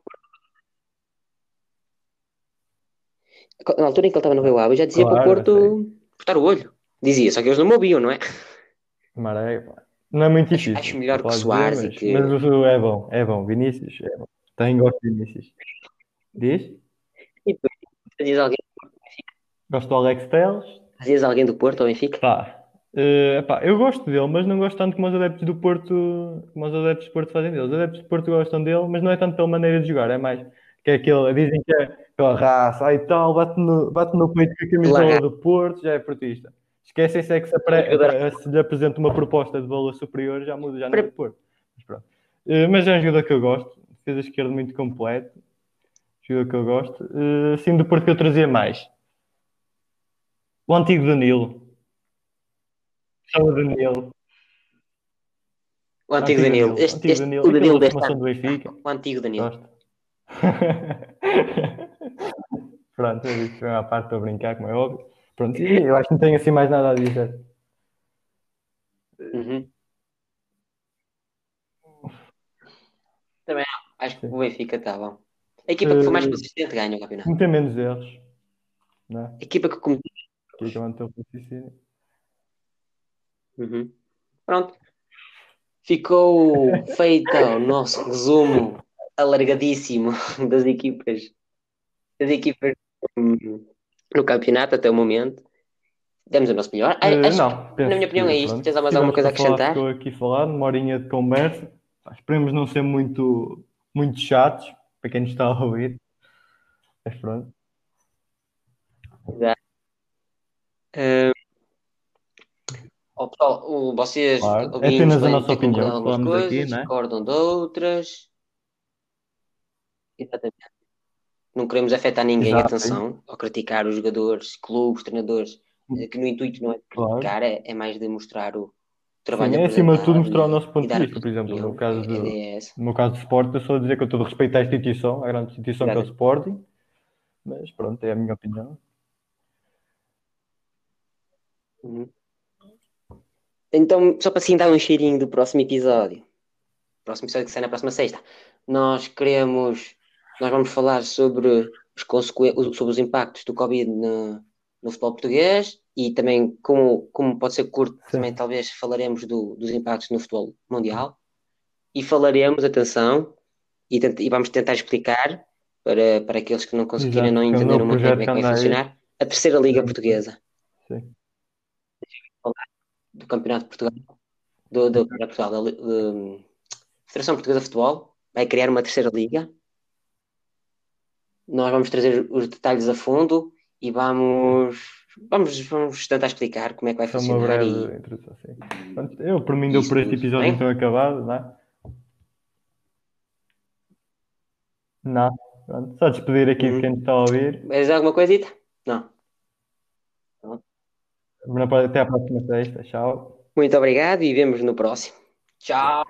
na altura em que ele estava no Rio Ave, eu já dizia claro, para o Porto cortar o olho. Dizia, só que eles não me ouviam, não é? Maré, não é muito difícil. Acho, acho melhor que Soares dizer, mas, que... mas é bom, é bom. Vinícius, é bom. Tem gosto de Vinícius. Diz? E depois, dizias alguém Gosto do Alex Telles. Dizias alguém do Porto ou Benfica? Pá, uh, eu gosto dele, mas não gosto tanto como os adeptos do Porto, como os adeptos do Porto fazem dele. Os adeptos do Porto gostam dele, mas não é tanto pela maneira de jogar, é mais que é aquele, dizem que é pela raça, aí tal, bate no, bate no peito com a camisola do Porto, já é portista. Esquecem-se é que se, apre... se lhe apresenta uma proposta de valor superior, já muda, já não é pôr. Mas, pronto. Uh, mas é um jogador que eu gosto, defesa esquerda muito completo, jogador que eu gosto. Uh, sim, do Porto que eu trazia mais. O antigo Danilo. O Danilo. O antigo, Danilo. Este, antigo este, Danilo. O Danilo do Benfica. O antigo Danilo. Gosto. [LAUGHS] Pronto, eu disse a parte para brincar, como é óbvio. Pronto, e eu acho que não tenho assim mais nada a dizer. Uhum. Também acho que Sim. o Benfica está bom. A equipa que foi mais eh, consistente ganha o campeonato. Não tem menos erros. Não é? A equipa que cometeu. A equipa manteve o. Uhum. Pronto. Ficou feito o nosso resumo alargadíssimo [LAUGHS] das equipas das equipas no campeonato até o momento. Demos o nosso melhor. Uh, acho não, que, na minha opinião, é isto. Tens mais alguma coisa a acrescentar? Estou aqui a falar, uma horinha de conversa. Esperemos não ser muito, muito chatos para quem nos está a ouvir. Mas pronto. Exato. Uh, oh, pessoal, o, vocês claro. é apenas a nossa opinião. Falamos coisas, aqui, né? discordam de outras. Exatamente. Não queremos afetar ninguém, Exato, atenção, ou criticar os jogadores, clubes, treinadores, hum. eh, que no intuito não é de criticar, claro. é, é, mais de mostrar o trabalho. Sim, é acima de tudo mostrar o nosso ponto de vista, por exemplo, no caso, de, é no meu caso de Sport, eu só dizer que eu todo respeito à instituição, à grande instituição Exato. que é o Sporting, mas pronto, é a minha opinião. Uhum. Então, só para assim dar um cheirinho do próximo episódio, próximo episódio que sai na próxima sexta, nós queremos nós vamos falar sobre os, sobre os impactos do Covid no, no futebol português e também como, como pode ser curto, Sim. também talvez falaremos do, dos impactos no futebol mundial e falaremos, atenção, e, e vamos tentar explicar para, para aqueles que não conseguirem, Exato. não entenderam muito bem como é que vai funcionar, a terceira Liga Sim. Portuguesa. Sim. Do Campeonato de Portugal, do, do, do Portugal, da, da Federação Portuguesa de Futebol, vai criar uma terceira liga nós vamos trazer os detalhes a fundo e vamos, vamos, vamos tentar explicar como é que vai funcionar. Uma breve e... introdução, sim. Eu, por mim, deu por este episódio bem? então acabado, não é? Não. Pronto. Só despedir aqui hum. de quem está a ouvir. Mais alguma coisita? Não. Até a próxima sexta. Tchau. Muito obrigado e vemos no próximo. Tchau.